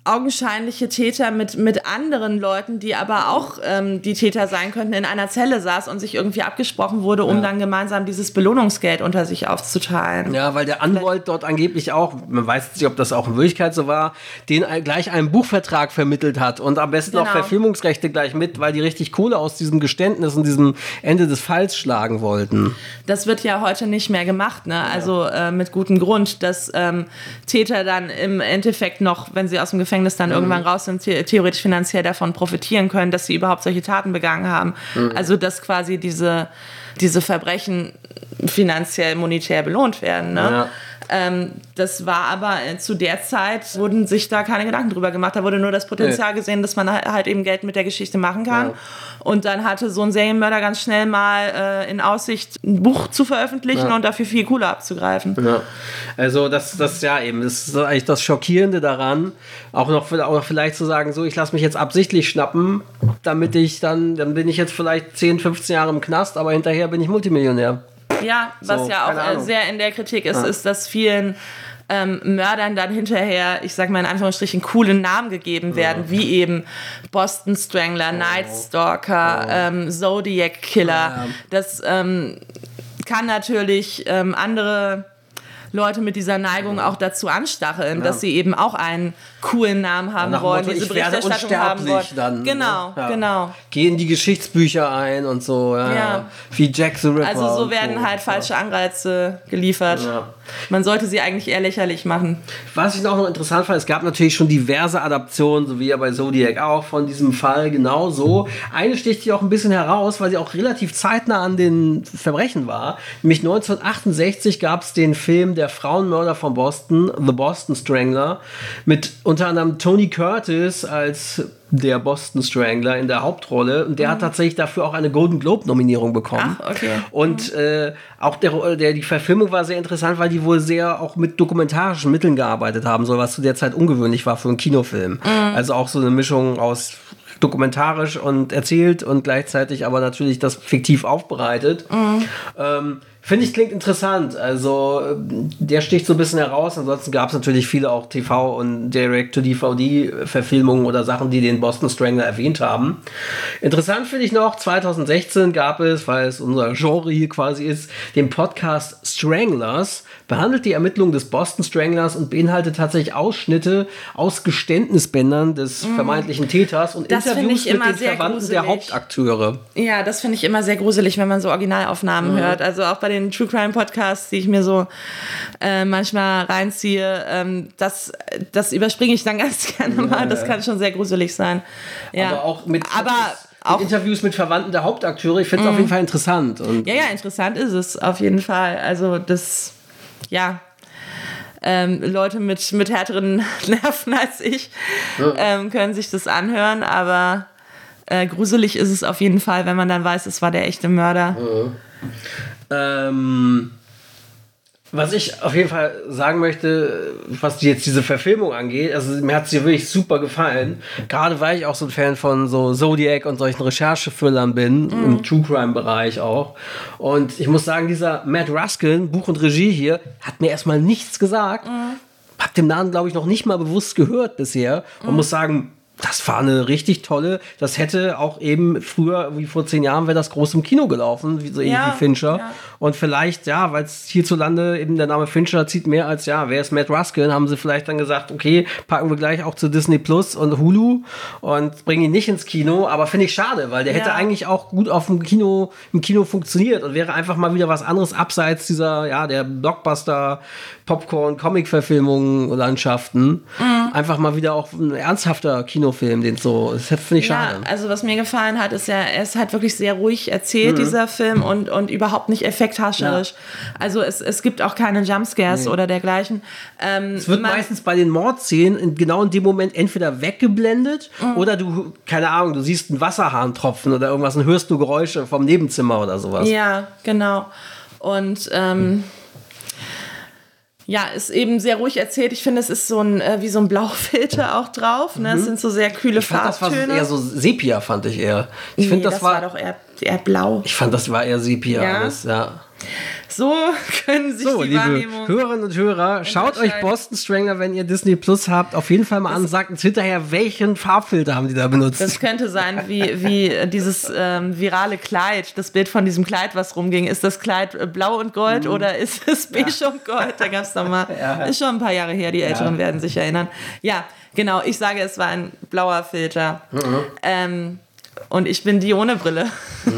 augenscheinliche Täter mit, mit anderen Leuten, die aber auch ähm, die Täter sein könnten, in einer Zelle saß und sich irgendwie abgesprochen wurde, um ja. dann gemeinsam dieses Belohnungsgeld unter sich aufzuteilen. Ja, weil der Anwalt dort angeblich auch, man weiß nicht, ob das auch in Wirklichkeit so war, den gleich einen Buchvertrag vermittelt hat und am besten genau. auch Verfilmungsrechte gleich mit, weil die richtig Kohle aus diesem Geständnis und diesem Ende des Falls schlagen wollten. Das wird ja heute nicht mehr gemacht, ne? Also äh, mit gutem Grund, dass ähm, Täter dann im Endeffekt noch, wenn sie aus dem Gefängnis dann mhm. irgendwann raus sind, theoretisch finanziell davon profitieren können, dass sie überhaupt solche Taten begangen haben. Mhm. Also dass quasi diese, diese Verbrechen finanziell, monetär belohnt werden. Ne? Ja. Ähm, das war aber äh, zu der Zeit, wurden sich da keine Gedanken drüber gemacht. Da wurde nur das Potenzial gesehen, dass man halt eben Geld mit der Geschichte machen kann. Ja. Und dann hatte so ein Serienmörder ganz schnell mal äh, in Aussicht, ein Buch zu veröffentlichen ja. und dafür viel Kohle abzugreifen. Ja. Also das, das ja eben, das ist eigentlich das Schockierende daran, auch noch auch vielleicht zu sagen, so ich lasse mich jetzt absichtlich schnappen, damit ich dann, dann bin ich jetzt vielleicht 10, 15 Jahre im Knast, aber hinterher bin ich Multimillionär. Ja, was so, ja auch äh, sehr in der Kritik ist, ja. ist, dass vielen ähm, Mördern dann hinterher, ich sag mal in Anführungsstrichen, coole Namen gegeben werden, ja. wie eben Boston Strangler, oh. Night Stalker, oh. ähm, Zodiac Killer. Ja. Das ähm, kann natürlich ähm, andere Leute mit dieser Neigung auch dazu anstacheln, ja. dass sie eben auch einen coolen Namen haben Nach wollen, Motto, diese Berichterstattung haben wollen. Dann, genau, ja. genau. Gehen die Geschichtsbücher ein und so, ja. Ja. Wie Jack the Ripper. Also so werden halt falsche Anreize geliefert. Ja. Man sollte sie eigentlich eher lächerlich machen. Was ich auch noch interessant fand, es gab natürlich schon diverse Adaptionen, so wie ja bei Zodiac auch, von diesem Fall genauso. Eine sticht hier auch ein bisschen heraus, weil sie auch relativ zeitnah an den Verbrechen war. Nämlich 1968 gab es den Film Der Frauenmörder von Boston, The Boston Strangler, mit unter anderem Tony Curtis als der Boston Strangler in der Hauptrolle und der hat tatsächlich dafür auch eine Golden Globe Nominierung bekommen. Ach, okay. Und äh, auch der, der, die Verfilmung war sehr interessant, weil die wohl sehr auch mit dokumentarischen Mitteln gearbeitet haben soll, was zu der Zeit ungewöhnlich war für einen Kinofilm. Also auch so eine Mischung aus dokumentarisch und erzählt und gleichzeitig aber natürlich das fiktiv aufbereitet. Ähm, Finde ich klingt interessant. Also ähm, der sticht so ein bisschen heraus. Ansonsten gab es natürlich viele auch TV- und Direct-to-DVD-Verfilmungen oder Sachen, die den Boston Strangler erwähnt haben. Interessant finde ich noch, 2016 gab es, weil es unser Genre hier quasi ist, den Podcast Stranglers, behandelt die Ermittlungen des Boston Stranglers und beinhaltet tatsächlich Ausschnitte aus Geständnisbändern des vermeintlichen Täters und Mhm. Das Interviews mit den Verwandten der gruselig. Hauptakteure. Ja, das finde ich immer sehr gruselig, wenn man so Originalaufnahmen Mhm. hört. Also auch bei den True Crime Podcasts, die ich mir so äh, manchmal reinziehe, ähm, das, das überspringe ich dann [LAUGHS] ganz gerne mal. Das kann schon sehr gruselig sein. Ja. Aber auch mit, Aber auch- Interviews mit Verwandten der Hauptakteure. Ich finde es auf jeden Fall interessant. Und Ja, ja, interessant ist es auf jeden Fall. Also das, ja, ähm, Leute mit, mit härteren [LAUGHS] Nerven als ich ähm, können sich das anhören, aber äh, gruselig ist es auf jeden Fall, wenn man dann weiß, es war der echte Mörder. Ähm, was ich auf jeden Fall sagen möchte, was jetzt diese Verfilmung angeht, also mir hat sie wirklich super gefallen. Gerade weil ich auch so ein Fan von so Zodiac und solchen Recherche-Thrillern bin, im True Crime-Bereich auch. Und ich muss sagen, dieser Matt Ruskin, Buch und Regie hier, hat mir erstmal nichts gesagt. Hab den Namen, glaube ich, noch nicht mal bewusst gehört bisher. Und muss sagen, das war eine richtig tolle. Das hätte auch eben früher, wie vor zehn Jahren, wäre das groß im Kino gelaufen, wie so ähnlich Ja, wie Fincher. ja. Und vielleicht, ja, weil es hierzulande eben der Name Fincher zieht mehr als, ja, wer ist Matt Ruskin, haben sie vielleicht dann gesagt, okay, packen wir gleich auch zu Disney Plus und Hulu und bringen ihn nicht ins Kino. Aber finde ich schade, weil der hätte Ja. eigentlich auch gut auf dem Kino, im Kino funktioniert und wäre einfach mal wieder was anderes abseits dieser, ja, der Blockbuster, Popcorn, Comic-Verfilmungen, Landschaften. Mhm. Einfach mal wieder auch ein ernsthafter Kinofilm, den so, das finde ich schade. Ja, also was mir gefallen hat, ist ja, er ist halt wirklich sehr ruhig erzählt, dieser Film, und, und überhaupt nicht effekthascherisch. Also es, es gibt auch keine Jumpscares oder dergleichen. Ähm, Es wird meistens bei den Mordszenen in, genau in dem Moment entweder weggeblendet Mhm. oder du, keine Ahnung, du siehst einen Wasserhahn tropfen oder irgendwas und hörst du Geräusche vom Nebenzimmer oder sowas. Ja, genau. Und ähm, ja, ist eben sehr ruhig erzählt. Ich finde, es ist so ein, äh, wie so ein Blaufilter auch drauf. Ne? Es sind so sehr kühle Mhm. Ich fand, das war Farbtöne. eher so Sepia, fand ich eher. Ich nee, finde, das, das war, war doch eher, eher blau. ich fand, das war eher Sepia Ja? alles, ja. So [LAUGHS] können sich So, die liebe Wahrnehmung... Hörerinnen und Hörer, schaut euch. Boston Strangler, wenn ihr Disney Plus habt, auf jeden Fall mal an. Sagt uns hinterher, welchen Farbfilter haben die da benutzt. Das könnte sein, wie, wie dieses ähm, virale Kleid, das Bild von diesem Kleid, was rumging. Ist das Kleid äh, blau und gold oder ist es beige und gold? Da gab es doch mal. Mhm. [LAUGHS] Ja. Ist schon ein paar Jahre her, die Älteren werden sich erinnern. Ja, genau. Ich sage, es war ein blauer Filter. Mhm. Ähm, und ich bin die ohne Brille.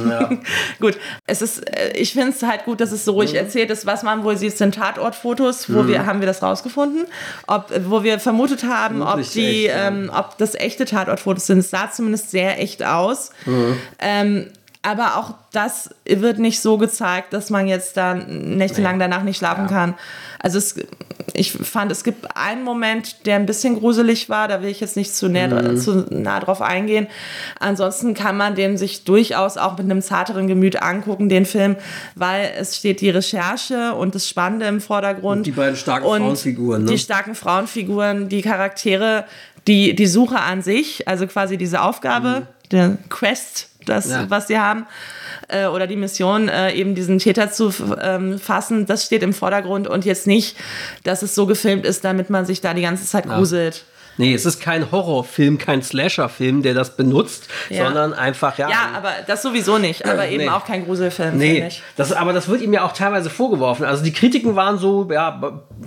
Ja. [LAUGHS] gut, es ist, äh, ich finde es halt gut, dass es so Mhm. ruhig erzählt ist. Was man wohl sieht, sind Tatortfotos. Wo wir, haben wir das rausgefunden? Ob, wo wir vermutet haben, ob, die, echt, ja. ähm, ob das echte Tatortfotos sind. Es sah zumindest sehr echt aus. Mhm. Ähm, aber auch das wird nicht so gezeigt, dass man jetzt dann nächtelang danach nicht schlafen kann. Also es, ich fand, es gibt einen Moment, der ein bisschen gruselig war. Da will ich jetzt nicht zu, näher, Mhm. zu nah drauf eingehen. Ansonsten kann man den sich durchaus auch mit einem zarteren Gemüt angucken, den Film, weil es steht die Recherche und das Spannende im Vordergrund. Und die beiden starken Und Frauenfiguren, ne? Die starken Frauenfiguren, die Charaktere, die, die Suche an sich, also quasi diese Aufgabe, der Quest, das. Ja. was sie haben, äh, oder die Mission, äh, eben diesen Täter zu ähm, fassen, das steht im Vordergrund und jetzt nicht, dass es so gefilmt ist, damit man sich da die ganze Zeit gruselt. Nee, es ist kein Horrorfilm, kein Slasherfilm, der das benutzt, Ja. sondern einfach, ja. Ja, aber das sowieso nicht. Aber eben Nee. auch kein Gruselfilm, Nee, das, aber das wird ihm ja auch teilweise vorgeworfen. Also die Kritiken waren so, ja,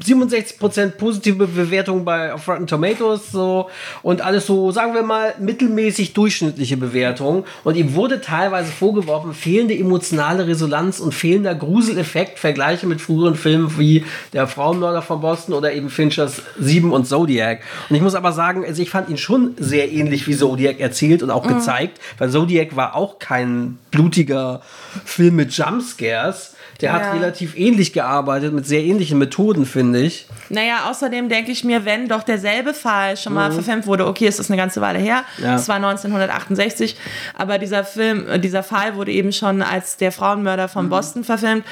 67% positive Bewertungen bei auf Rotten Tomatoes so und alles so, sagen wir mal, mittelmäßig durchschnittliche Bewertungen. Und ihm wurde teilweise vorgeworfen, fehlende emotionale Resonanz und fehlender Gruseleffekt, Vergleiche mit früheren Filmen wie Der Frauenmörder von Boston oder eben Finchers Sieben und Zodiac. Und ich muss aber sagen, also ich fand ihn schon sehr ähnlich wie Zodiac erzählt und auch gezeigt, weil Zodiac war auch kein blutiger Film mit Jumpscares. Der hat Ja. relativ ähnlich gearbeitet, mit sehr ähnlichen Methoden, finde ich. Naja, außerdem denke ich mir, wenn doch derselbe Fall schon mal verfilmt wurde, okay, es ist eine ganze Weile her, Mhm. Ja. es war 1968, aber dieser Film, äh, dieser Fall wurde eben schon als der Frauenmörder Mhm. von Boston verfilmt.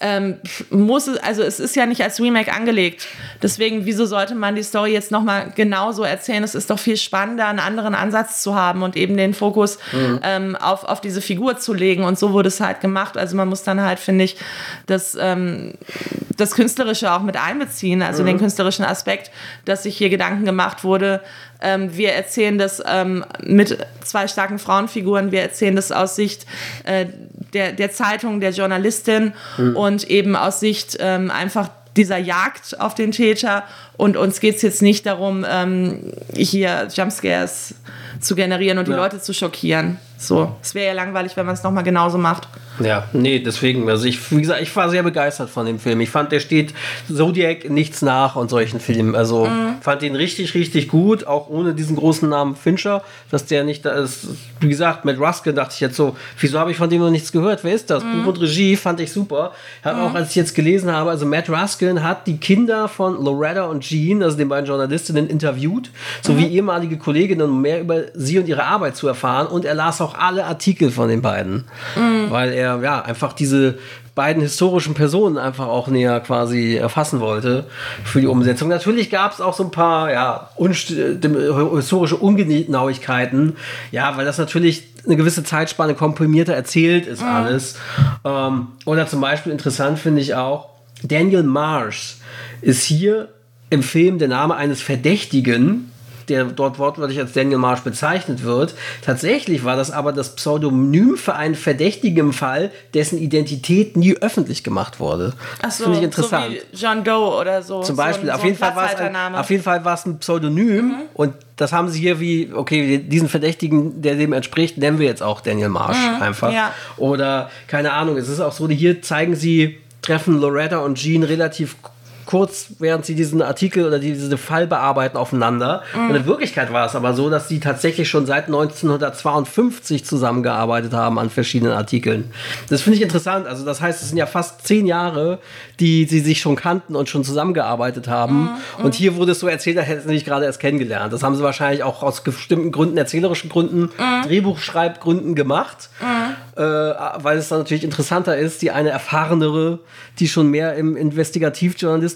Ähm, muss es, also es ist ja nicht als Remake angelegt. Deswegen, wieso sollte man die Story jetzt nochmal genauso erzählen? Es ist doch viel spannender, einen anderen Ansatz zu haben und eben den Fokus Mhm. ähm, auf, auf diese Figur zu legen. Und so wurde es halt gemacht. Also man muss dann halt, finde ich, das, ähm, das Künstlerische auch mit einbeziehen, also den künstlerischen Aspekt, dass sich hier Gedanken gemacht wurde. Ähm, wir erzählen das ähm, mit zwei starken Frauenfiguren, wir erzählen das aus Sicht äh, der, der Zeitung, der Journalistin und eben aus Sicht ähm, einfach dieser Jagd auf den Täter. Und uns geht es jetzt nicht darum, ähm, hier Jumpscares zu generieren und die Ja. Leute zu schockieren. So, es wäre ja langweilig, wenn man es nochmal genauso macht. Ja, nee, deswegen, also ich, wie gesagt, ich war sehr begeistert von dem Film. Ich fand, der steht Zodiac nichts nach und solchen Filmen. Also Mhm. fand ihn richtig, richtig gut, auch ohne diesen großen Namen Fincher, dass der nicht da ist. Wie gesagt, mit Ruskin dachte ich jetzt so, wieso habe ich von dem noch nichts gehört? Wer ist das? Mhm. Buch und Regie fand ich super. Hat auch, als ich jetzt gelesen habe, also Matt Ruskin hat die Kinder von Loretta und Jean, also den beiden Journalistinnen, interviewt, sowie Mhm. ehemalige Kolleginnen, um mehr über sie und ihre Arbeit zu erfahren. Und er las auch alle Artikel von den beiden, Mhm. weil er ja einfach diese beiden historischen Personen einfach auch näher quasi erfassen wollte für die Umsetzung. Natürlich gab es auch so ein paar ja, unst- historische Ungenauigkeiten, ja, weil das natürlich eine gewisse Zeitspanne komprimierter erzählt ist alles. Ähm, oder zum Beispiel interessant finde ich auch, Daniel Marsh ist hier im Film der Name eines Verdächtigen, der dort wortwörtlich als Daniel Marsh bezeichnet wird. Tatsächlich war das aber das Pseudonym für einen Verdächtigen im Fall, dessen Identität nie öffentlich gemacht wurde. Ach so, finde ich interessant. So wie John Doe oder so. Zum Beispiel, so ein, auf, so jeden ein Fall war es ein. Mhm. auf jeden Fall war es ein Pseudonym und das haben sie hier wie, okay, diesen Verdächtigen, der dem entspricht, nennen wir jetzt auch Daniel Marsh einfach. Mhm. ja. Oder, keine Ahnung, es ist auch so, hier zeigen sie, treffen Loretta und Jean relativ kurz, während sie diesen Artikel oder diese Fall bearbeiten, aufeinander. Mhm. Und in Wirklichkeit war es aber so, dass sie tatsächlich schon seit 1952 zusammengearbeitet haben an verschiedenen Artikeln. Das finde ich interessant. Also das heißt, es sind ja fast zehn Jahre, die sie sich schon kannten und schon zusammengearbeitet haben. Mhm. Und hier wurde es so erzählt, als hätten sie sich gerade erst kennengelernt. Das haben sie wahrscheinlich auch aus bestimmten Gründen, erzählerischen Gründen, Mhm. Drehbuchschreibgründen gemacht. Äh, weil es dann natürlich interessanter ist, die eine erfahrenere, die schon mehr im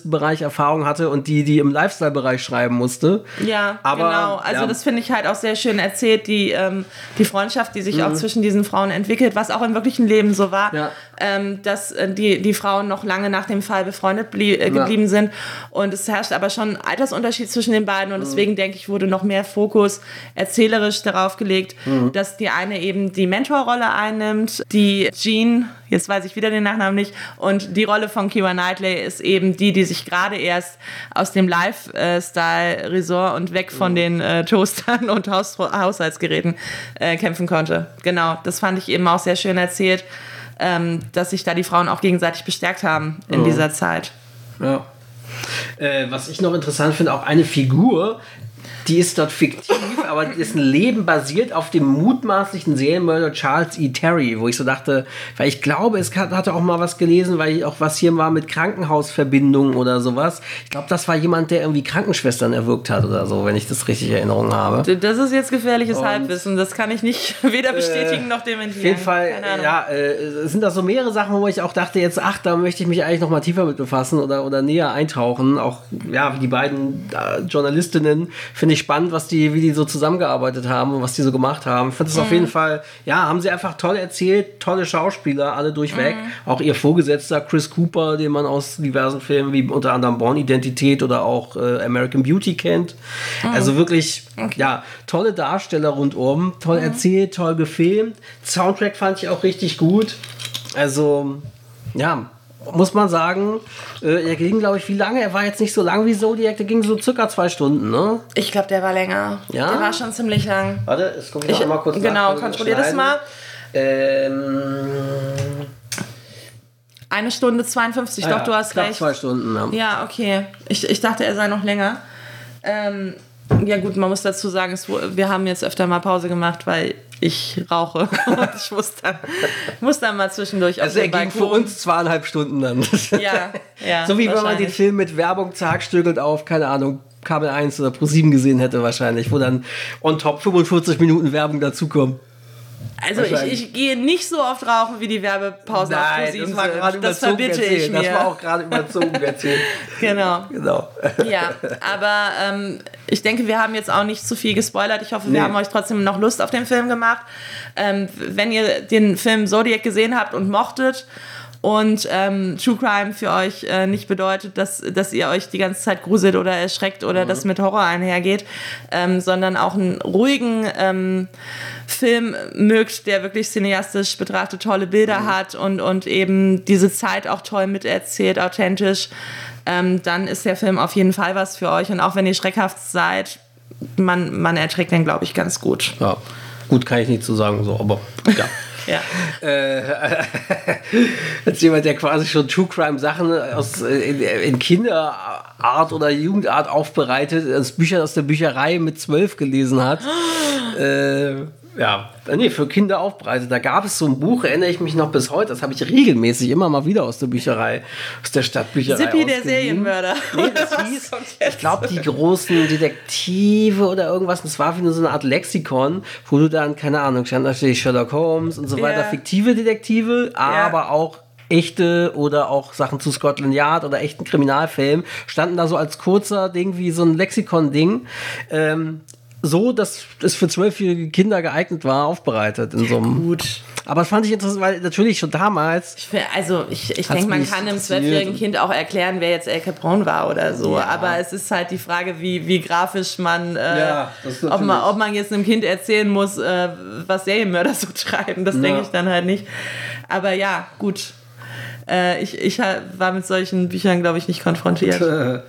Investigativjournalistenbereich Erfahrung hatte und die, die im Lifestyle-Bereich schreiben musste. Ja, Aber, genau. Also ja. das finde ich halt auch sehr schön erzählt, die, ähm, die Freundschaft, die sich auch zwischen diesen Frauen entwickelt, was auch im wirklichen Leben so war, Mhm. Ja. ähm, dass äh, die, die Frauen noch lange nach dem Fall befreundet äh, geblieben sind. Und es herrscht aber schon ein Altersunterschied zwischen den beiden und Mhm. deswegen denke ich, wurde noch mehr Fokus erzählerisch darauf gelegt, Mhm. dass die eine eben die Mentorrolle einnimmt, die Jean, jetzt weiß ich wieder den Nachnamen nicht, und die Rolle von Kira Knightley ist eben die, die sich gerade erst aus dem Lifestyle-Resort und weg von den äh, Toastern und Haus Haushaltsgeräten äh, kämpfen konnte. Genau, das fand ich eben auch sehr schön erzählt, ähm, dass sich da die Frauen auch gegenseitig bestärkt haben in Mhm. dieser Zeit. Ja. Äh, was ich noch interessant finde, auch eine Figur, die ist dort fiktiv, [LAUGHS] aber dessen Leben basiert auf dem mutmaßlichen Serienmörder Charles E. Terry, wo ich so dachte, weil ich glaube, es hat- hatte auch mal was gelesen, weil ich auch was hier war mit Krankenhausverbindungen oder sowas. Ich glaube, das war jemand, der irgendwie Krankenschwestern erwürgt hat oder so, wenn ich das richtig in Erinnerung habe. Das ist jetzt gefährliches Halbwissen. Das kann ich nicht [LAUGHS] weder bestätigen noch dementieren. Auf jeden Fall, ja, äh, sind das so mehrere Sachen, wo ich auch dachte, jetzt, ach, da möchte ich mich eigentlich noch mal tiefer mit befassen oder, oder näher eintauchen. Auch, ja, die beiden äh, Journalistinnen finde ich spannend, was die, wie die so zusammengearbeitet haben und was die so gemacht haben. Ich finde es mhm. auf jeden Fall, ja, haben sie einfach toll erzählt, tolle Schauspieler, alle durchweg. Mhm. Auch ihr Vorgesetzter Chris Cooper, den man aus diversen Filmen wie unter anderem Born Identität oder auch äh, American Beauty kennt. Mhm. Also wirklich, okay. ja, tolle Darsteller rundum, toll mhm. erzählt, toll gefilmt. Soundtrack fand ich auch richtig gut. Also, ja, muss man sagen, äh, er ging, glaube ich, wie lange? Er war jetzt nicht so lang wie Zodiac, der ging so circa zwei Stunden, ne? Ich glaube, der war länger. Ja? Der war schon ziemlich lang. Warte, jetzt gucke ich, ich mal kurz Genau, kontrollier das mal. Ähm, Eine Stunde 52, ah, doch, ja, du hast recht. zwei Stunden, ja. Ja, okay. Ich, ich dachte, er sei noch länger. Ähm, ja gut, man muss dazu sagen, es, wir haben jetzt öfter mal Pause gemacht, weil ich rauche [LAUGHS] und ich muss dann, muss dann mal zwischendurch also auf den er ging für uns zweieinhalb Stunden dann. Ja, [LAUGHS] ja. so wie wenn man den Film mit Werbung zagstückelt auf, keine Ahnung, Kabel 1 oder Pro 7 gesehen hätte wahrscheinlich, wo dann on top 45 Minuten Werbung dazukommen. Also ich, ich, gehe nicht so oft rauchen, wie die Werbepausen Nein, auf Pro 7 das war gerade Das verbitte ich mir. Das war auch gerade überzogen erzählt. [LAUGHS] genau. genau. ja, aber ähm, ich denke, wir haben jetzt auch nicht zu viel gespoilert. Ich hoffe, nee. wir haben euch trotzdem noch Lust auf den Film gemacht. Ähm, wenn ihr den Film Zodiac gesehen habt und mochtet und ähm, True Crime für euch äh, nicht bedeutet, dass, dass ihr euch die ganze Zeit gruselt oder erschreckt oder mhm. das mit Horror einhergeht, ähm, sondern auch einen ruhigen ähm, Film mögt, der wirklich cineastisch betrachtet tolle Bilder mhm. hat und, und eben diese Zeit auch toll miterzählt, authentisch, ähm, dann ist der Film auf jeden Fall was für euch. Und auch wenn ihr schreckhaft seid, man, man erträgt den, glaube ich, ganz gut. Ja, gut kann ich nicht zu sagen, so, aber ja. [LAUGHS] Ja. [LAUGHS] Äh, [LAUGHS] als jemand, der quasi schon True Crime Sachen aus, in, in Kinderart oder Jugendart aufbereitet, als Bücher aus der Bücherei mit zwölf gelesen hat. [GASPS] äh, ja, nee, für Kinder aufbereitet. Da gab es so ein Buch, erinnere ich mich noch bis heute, das habe ich regelmäßig immer mal wieder aus der Bücherei, aus der Stadtbücherei. Sippi, der Serienmörder. Nee, das [LAUGHS] hieß, ich glaube, die großen Detektive oder irgendwas. Das war wie so eine Art Lexikon, wo du dann, keine Ahnung, stand natürlich Sherlock Holmes und so weiter, fiktive Detektive, aber ja. auch echte oder auch Sachen zu Scotland Yard oder echten Kriminalfilmen standen da so als kurzer Ding wie so ein Lexikon-Ding. Ähm, so, dass es für zwölfjährige Kinder geeignet war, aufbereitet in so einem. Gut. Aber das fand ich interessant, weil natürlich schon damals. Ich also ich, ich denke, man kann einem zwölfjährigen Kind auch erklären, wer jetzt El Capone war oder so. Ja. Aber es ist halt die Frage, wie, wie grafisch man, äh, ja, ob man, ob man jetzt einem Kind erzählen muss, äh, was Serienmörder [LAUGHS] so treiben. Das ja. denke ich dann halt nicht. Aber ja, gut. Äh, ich, ich war mit solchen Büchern, glaube ich, nicht konfrontiert. [LAUGHS]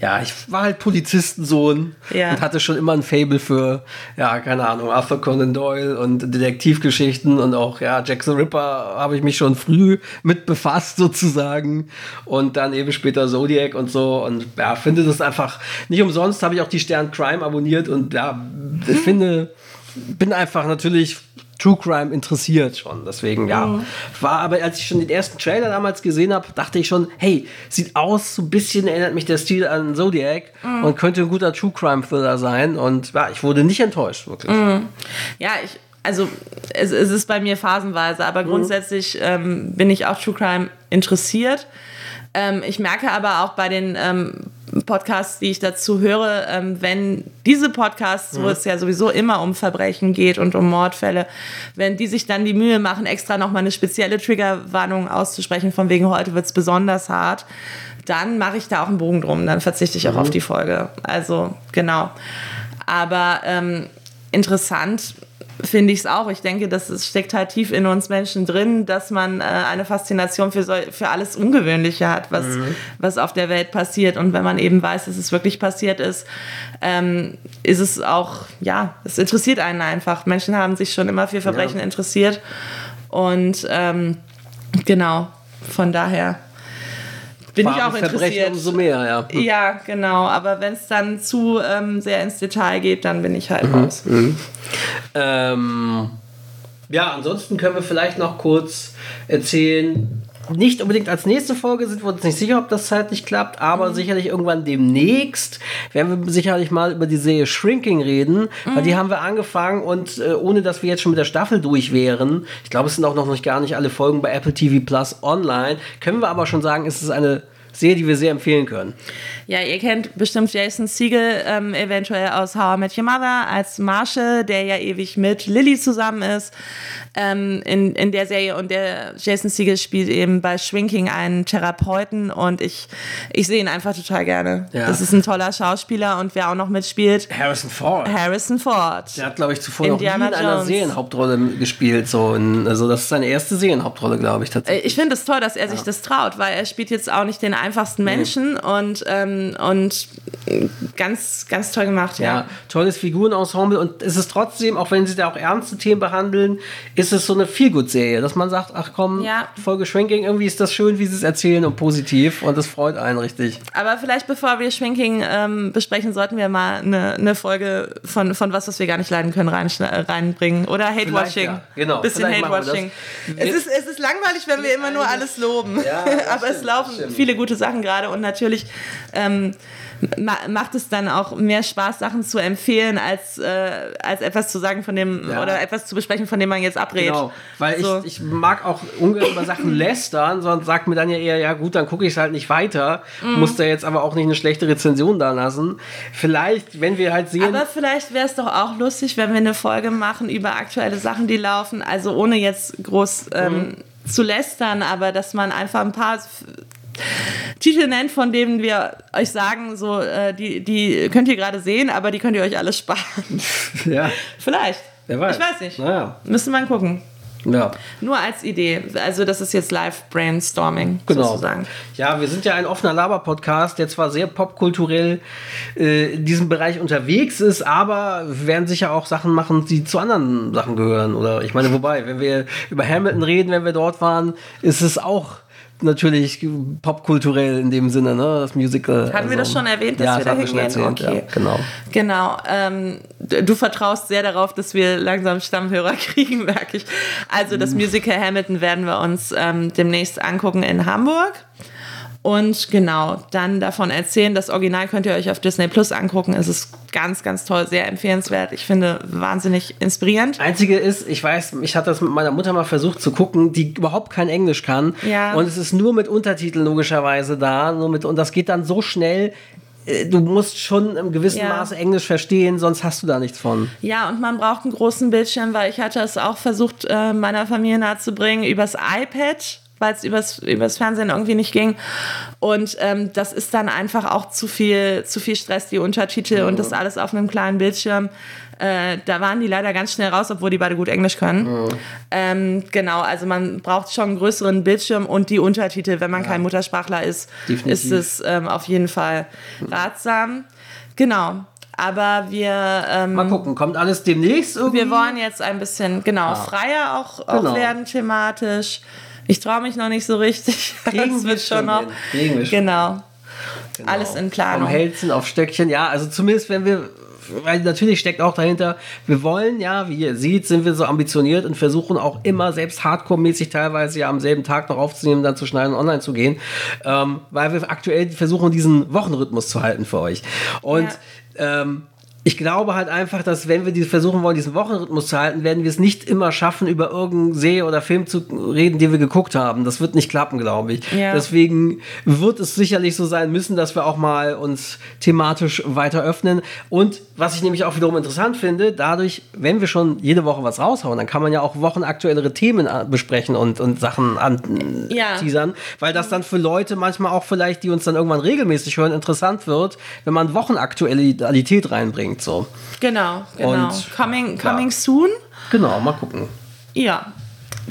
ja, ich war halt Polizistensohn ja. und hatte schon immer ein Fable für, ja, keine Ahnung, Arthur Conan Doyle und Detektivgeschichten und auch, ja, Jack the Ripper habe ich mich schon früh mit befasst sozusagen und dann eben später Zodiac und so und ja, finde das einfach, nicht umsonst habe ich auch die Stern Crime abonniert und ja, ich finde, bin einfach natürlich True Crime interessiert schon. Deswegen, ja. Mhm. War aber, als ich schon den ersten Trailer damals gesehen habe, dachte ich schon, hey, sieht aus, so ein bisschen erinnert mich der Stil an Zodiac mhm. und könnte ein guter True Crime Thriller sein. Und ja, ich wurde nicht enttäuscht, wirklich. Mhm. Ja, ich, also es, es, ist bei mir phasenweise, aber mhm. grundsätzlich ähm, bin ich auch True Crime interessiert. Ähm, ich merke aber auch bei den ähm, Podcasts, die ich dazu höre, ähm, wenn diese Podcasts, mhm. wo es ja sowieso immer um Verbrechen geht und um Mordfälle, wenn die sich dann die Mühe machen, extra nochmal eine spezielle Triggerwarnung auszusprechen, von wegen heute wird es besonders hart, dann mache ich da auch einen Bogen drum, dann verzichte ich auch mhm. auf die Folge. Also genau. Aber ähm, interessant finde ich es auch. Ich denke, das steckt halt tief in uns Menschen drin, dass man äh, eine Faszination für, so, für alles Ungewöhnliche hat, was, mhm. was auf der Welt passiert. Und wenn man eben weiß, dass es wirklich passiert ist, ähm, ist es auch, ja, es interessiert einen einfach. Menschen haben sich schon immer für Verbrechen ja. interessiert. Und ähm, genau, von daher bin ich auch interessiert. umso mehr, ja. Ja, genau. Aber wenn es dann zu ähm, sehr ins Detail geht, dann bin ich halt mhm. raus. Mhm. Ähm, ja, ansonsten können wir vielleicht noch kurz erzählen, nicht unbedingt als nächste Folge sind wir uns nicht sicher, ob das zeitlich klappt, aber mhm. sicherlich irgendwann demnächst werden wir sicherlich mal über die Serie Shrinking reden, mhm. weil die haben wir angefangen und äh, ohne dass wir jetzt schon mit der Staffel durch wären, ich glaube, es sind auch noch nicht gar nicht alle Folgen bei Apple TV Plus online, können wir aber schon sagen, es ist eine Serie, die wir sehr empfehlen können. Ja, ihr kennt bestimmt Jason Siegel ähm, eventuell aus How I Met Your Mother als Marshall, der ja ewig mit Lily zusammen ist ähm, in, in der Serie. Und der Jason Siegel spielt eben bei Shrinking einen Therapeuten und ich, ich sehe ihn einfach total gerne. Ja. Das ist ein toller Schauspieler und wer auch noch mitspielt, Harrison Ford. Harrison Ford. Der hat, glaube ich, zuvor Indiana noch nie in einer. Serienhauptrolle gespielt. So in, also das ist seine erste Serienhauptrolle, glaube ich, tatsächlich. Ich finde es toll, dass er sich das traut, weil er spielt jetzt auch nicht den einfachsten Menschen und, ähm, und ganz, ganz toll gemacht, ja. Ja, tolles Figurenensemble und es ist trotzdem, auch wenn sie da auch ernste Themen behandeln, ist es so eine Feelgood-Serie, dass man sagt, ach komm, Ja. Folge Shrinking, irgendwie ist das schön, wie sie es erzählen und positiv und das freut einen richtig. Aber vielleicht bevor wir Shrinking ähm, besprechen, sollten wir mal eine, eine Folge von, von was, was wir gar nicht leiden können, rein, reinbringen. Oder Hate-Watching. ja, genau. Bisschen Hate-Watching. Es ist, es ist langweilig, wenn wir immer nur alles loben. Ja, [LAUGHS] Aber es stimmt, laufen das stimmt. viele gute Sachen gerade und natürlich ähm, macht es dann auch mehr Spaß, Sachen zu empfehlen, als, äh, als etwas zu sagen von dem Ja. oder etwas zu besprechen, von dem man jetzt abrät. Genau, weil So. ich, ich mag auch ungern über Sachen lästern, sondern sagt mir dann ja eher, ja gut, dann gucke ich es halt nicht weiter, Mhm. muss da jetzt aber auch nicht eine schlechte Rezension da lassen. Vielleicht, wenn wir halt sehen, Aber vielleicht wäre es doch auch lustig, wenn wir eine Folge machen über aktuelle Sachen, die laufen. Also ohne jetzt groß ähm, zu lästern, aber dass man einfach ein paar Titel nennt, von denen wir euch sagen, so äh, die, die könnt ihr gerade sehen, aber die könnt ihr euch alle sparen. [LAUGHS] ja, vielleicht. wer weiß. Ich weiß nicht. Naja, Müsste man gucken. ja. Nur als Idee. Also das ist jetzt Live-Brainstorming Genau. sozusagen. Ja, wir sind ja ein offener Laber-Podcast, der zwar sehr popkulturell äh, in diesem Bereich unterwegs ist, aber wir werden sicher auch Sachen machen, die zu anderen Sachen gehören. Oder ich meine, wobei, wenn wir über Hamilton reden, wenn wir dort waren, ist es auch natürlich popkulturell in dem Sinne, ne? Das Musical. Hatten wir das schon erwähnt, dass ja, wir das da hingehen? erzählt, Okay. ja, genau. Genau. Ähm, du vertraust sehr darauf, dass wir langsam Stammhörer [LAUGHS] kriegen, merke ich. Also das Musical Hamilton werden wir uns ähm, demnächst angucken in Hamburg. Und genau, dann davon erzählen. Das Original könnt ihr euch auf Disney Plus angucken. Es ist ganz, ganz toll, sehr empfehlenswert. Ich finde wahnsinnig inspirierend. Einzige ist, ich weiß, ich hatte das mit meiner Mutter mal versucht zu gucken, die überhaupt kein Englisch kann. Ja. Und es ist nur mit Untertiteln logischerweise da. Nur mit, und das geht dann so schnell. äh, Du musst schon im gewissen Ja. Maße Englisch verstehen, sonst hast du da nichts von. Ja, und man braucht einen großen Bildschirm, weil ich hatte es auch versucht, äh, meiner Familie nahezubringen, übers iPad, weil es übers, übers Fernsehen irgendwie nicht ging. Und ähm, das ist dann einfach auch zu viel, zu viel Stress, die Untertitel und das alles auf einem kleinen Bildschirm. Äh, da waren die leider ganz schnell raus, obwohl die beide gut Englisch können. Ähm, genau, also man braucht schon einen größeren Bildschirm und die Untertitel, wenn man kein Muttersprachler ist, Definitiv. ist es ähm, auf jeden Fall ratsam. Genau. Aber wir ähm, Mal gucken, kommt alles demnächst irgendwie? wir wollen jetzt ein bisschen, genau, freier auch, auch Genau. werden thematisch. Ich traue mich noch nicht so richtig. [LAUGHS] Kriegen das wir wird schon noch. Kriegen wir schon. Genau. Alles in Vom Planung. Hälsen auf Stöckchen, ja, also zumindest wenn wir, weil natürlich steckt auch dahinter, wir wollen ja, wie ihr seht, sind wir so ambitioniert und versuchen auch immer selbst Hardcore-mäßig teilweise ja am selben Tag noch aufzunehmen, dann zu schneiden und online zu gehen, ähm, weil wir aktuell versuchen, diesen Wochenrhythmus zu halten für euch. Und ähm, ich glaube halt einfach, dass wenn wir die versuchen wollen, diesen Wochenrhythmus zu halten, werden wir es nicht immer schaffen, über irgendeinen Serie oder Film zu reden, den wir geguckt haben. Das wird nicht klappen, glaube ich. Ja. Deswegen wird es sicherlich so sein müssen, dass wir auch mal uns thematisch weiter öffnen. Und was ich nämlich auch wiederum interessant finde, dadurch, wenn wir schon jede Woche was raushauen, dann kann man ja auch wochenaktuellere Themen äh, besprechen und, und Sachen an Ja. weil das dann für Leute manchmal auch vielleicht, die uns dann irgendwann regelmäßig hören, interessant wird, wenn man Wochenaktualität reinbringt. So. Genau, genau. Und, coming ja. coming soon. Genau, mal gucken. Ja.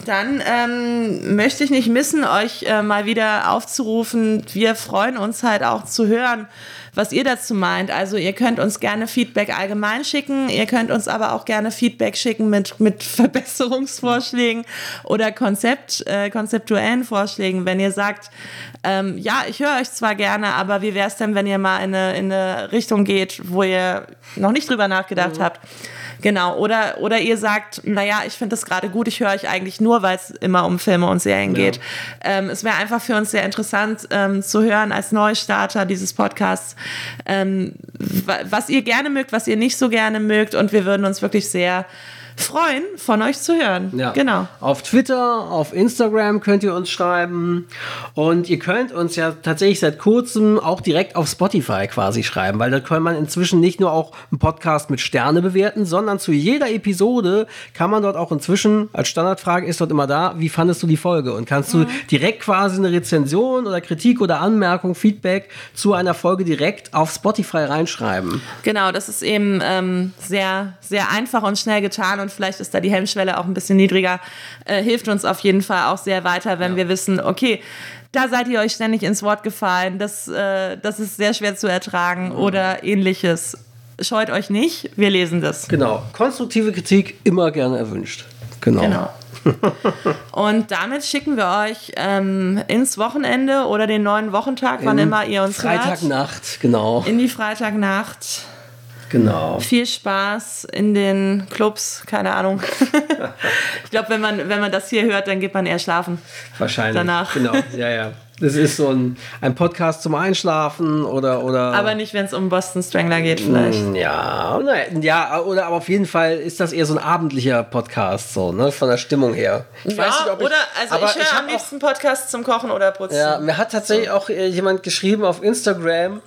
Dann ähm, möchte ich nicht missen, euch äh, mal wieder aufzurufen. Wir freuen uns halt auch zu hören, was ihr dazu meint. Also ihr könnt uns gerne Feedback allgemein schicken. Ihr könnt uns aber auch gerne Feedback schicken mit, mit [LAUGHS] Verbesserungsvorschlägen oder Konzept, äh, konzeptuellen Vorschlägen. Wenn ihr sagt, ähm, ja, ich höre euch zwar gerne, aber wie wäre es denn, wenn ihr mal in eine, in eine Richtung geht, wo ihr noch nicht drüber nachgedacht habt? Genau, oder, oder ihr sagt, naja, ich finde das gerade gut, ich höre euch eigentlich nur, weil es immer um Filme und Serien geht. Ähm, es wäre einfach für uns sehr interessant ähm, zu hören als Neustarter dieses Podcasts, ähm, wa- was ihr gerne mögt, was ihr nicht so gerne mögt und wir würden uns wirklich sehr freuen, von euch zu hören. Ja. Genau. Auf Twitter, auf Instagram könnt ihr uns schreiben und ihr könnt uns ja tatsächlich seit kurzem auch direkt auf Spotify quasi schreiben, weil da kann man inzwischen nicht nur auch einen Podcast mit Sterne bewerten, sondern zu jeder Episode kann man dort auch inzwischen, als Standardfrage ist dort immer da, wie fandest du die Folge? Und kannst du direkt quasi eine Rezension oder Kritik oder Anmerkung, Feedback zu einer Folge direkt auf Spotify reinschreiben. Genau, das ist eben ähm, sehr, sehr einfach und schnell getan und vielleicht ist da die Hemmschwelle auch ein bisschen niedriger. Äh, hilft uns auf jeden Fall auch sehr weiter, wenn wir wissen, okay, da seid ihr euch ständig ins Wort gefallen, das, äh, das ist sehr schwer zu ertragen oder ähnliches. Scheut euch nicht, wir lesen das. Genau. Konstruktive Kritik immer gerne erwünscht. Genau. Genau. [LAUGHS] Und damit schicken wir euch ähm, ins Wochenende oder den neuen Wochentag, wann immer ihr uns hört, Freitagnacht, genau. in die Freitagnacht. Genau. Viel Spaß in den Clubs, keine Ahnung. [LAUGHS] ich glaube, wenn man, wenn man das hier hört, dann geht man eher schlafen. Wahrscheinlich. Danach. Genau, ja, ja. Das ist so ein, ein Podcast zum Einschlafen oder. oder Aber nicht, wenn es um Boston Strangler geht, vielleicht. ja, nein, ja, oder aber auf jeden Fall ist das eher so ein abendlicher Podcast, so, ne, von der Stimmung her. Ich Ja, oder, also aber ich höre am liebsten Podcasts zum Kochen oder Putzen. Ja, mir hat tatsächlich auch äh, jemand geschrieben auf Instagram,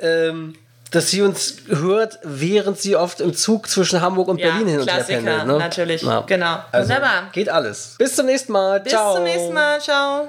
ähm, dass sie uns hört, während sie oft im Zug zwischen Hamburg und Ja, Berlin hin und her Klassiker, pendelt. Ne? natürlich. Ja. Genau. Also, Wunderbar. Geht alles. Bis zum nächsten Mal. Bis Ciao. zum nächsten Mal. Ciao.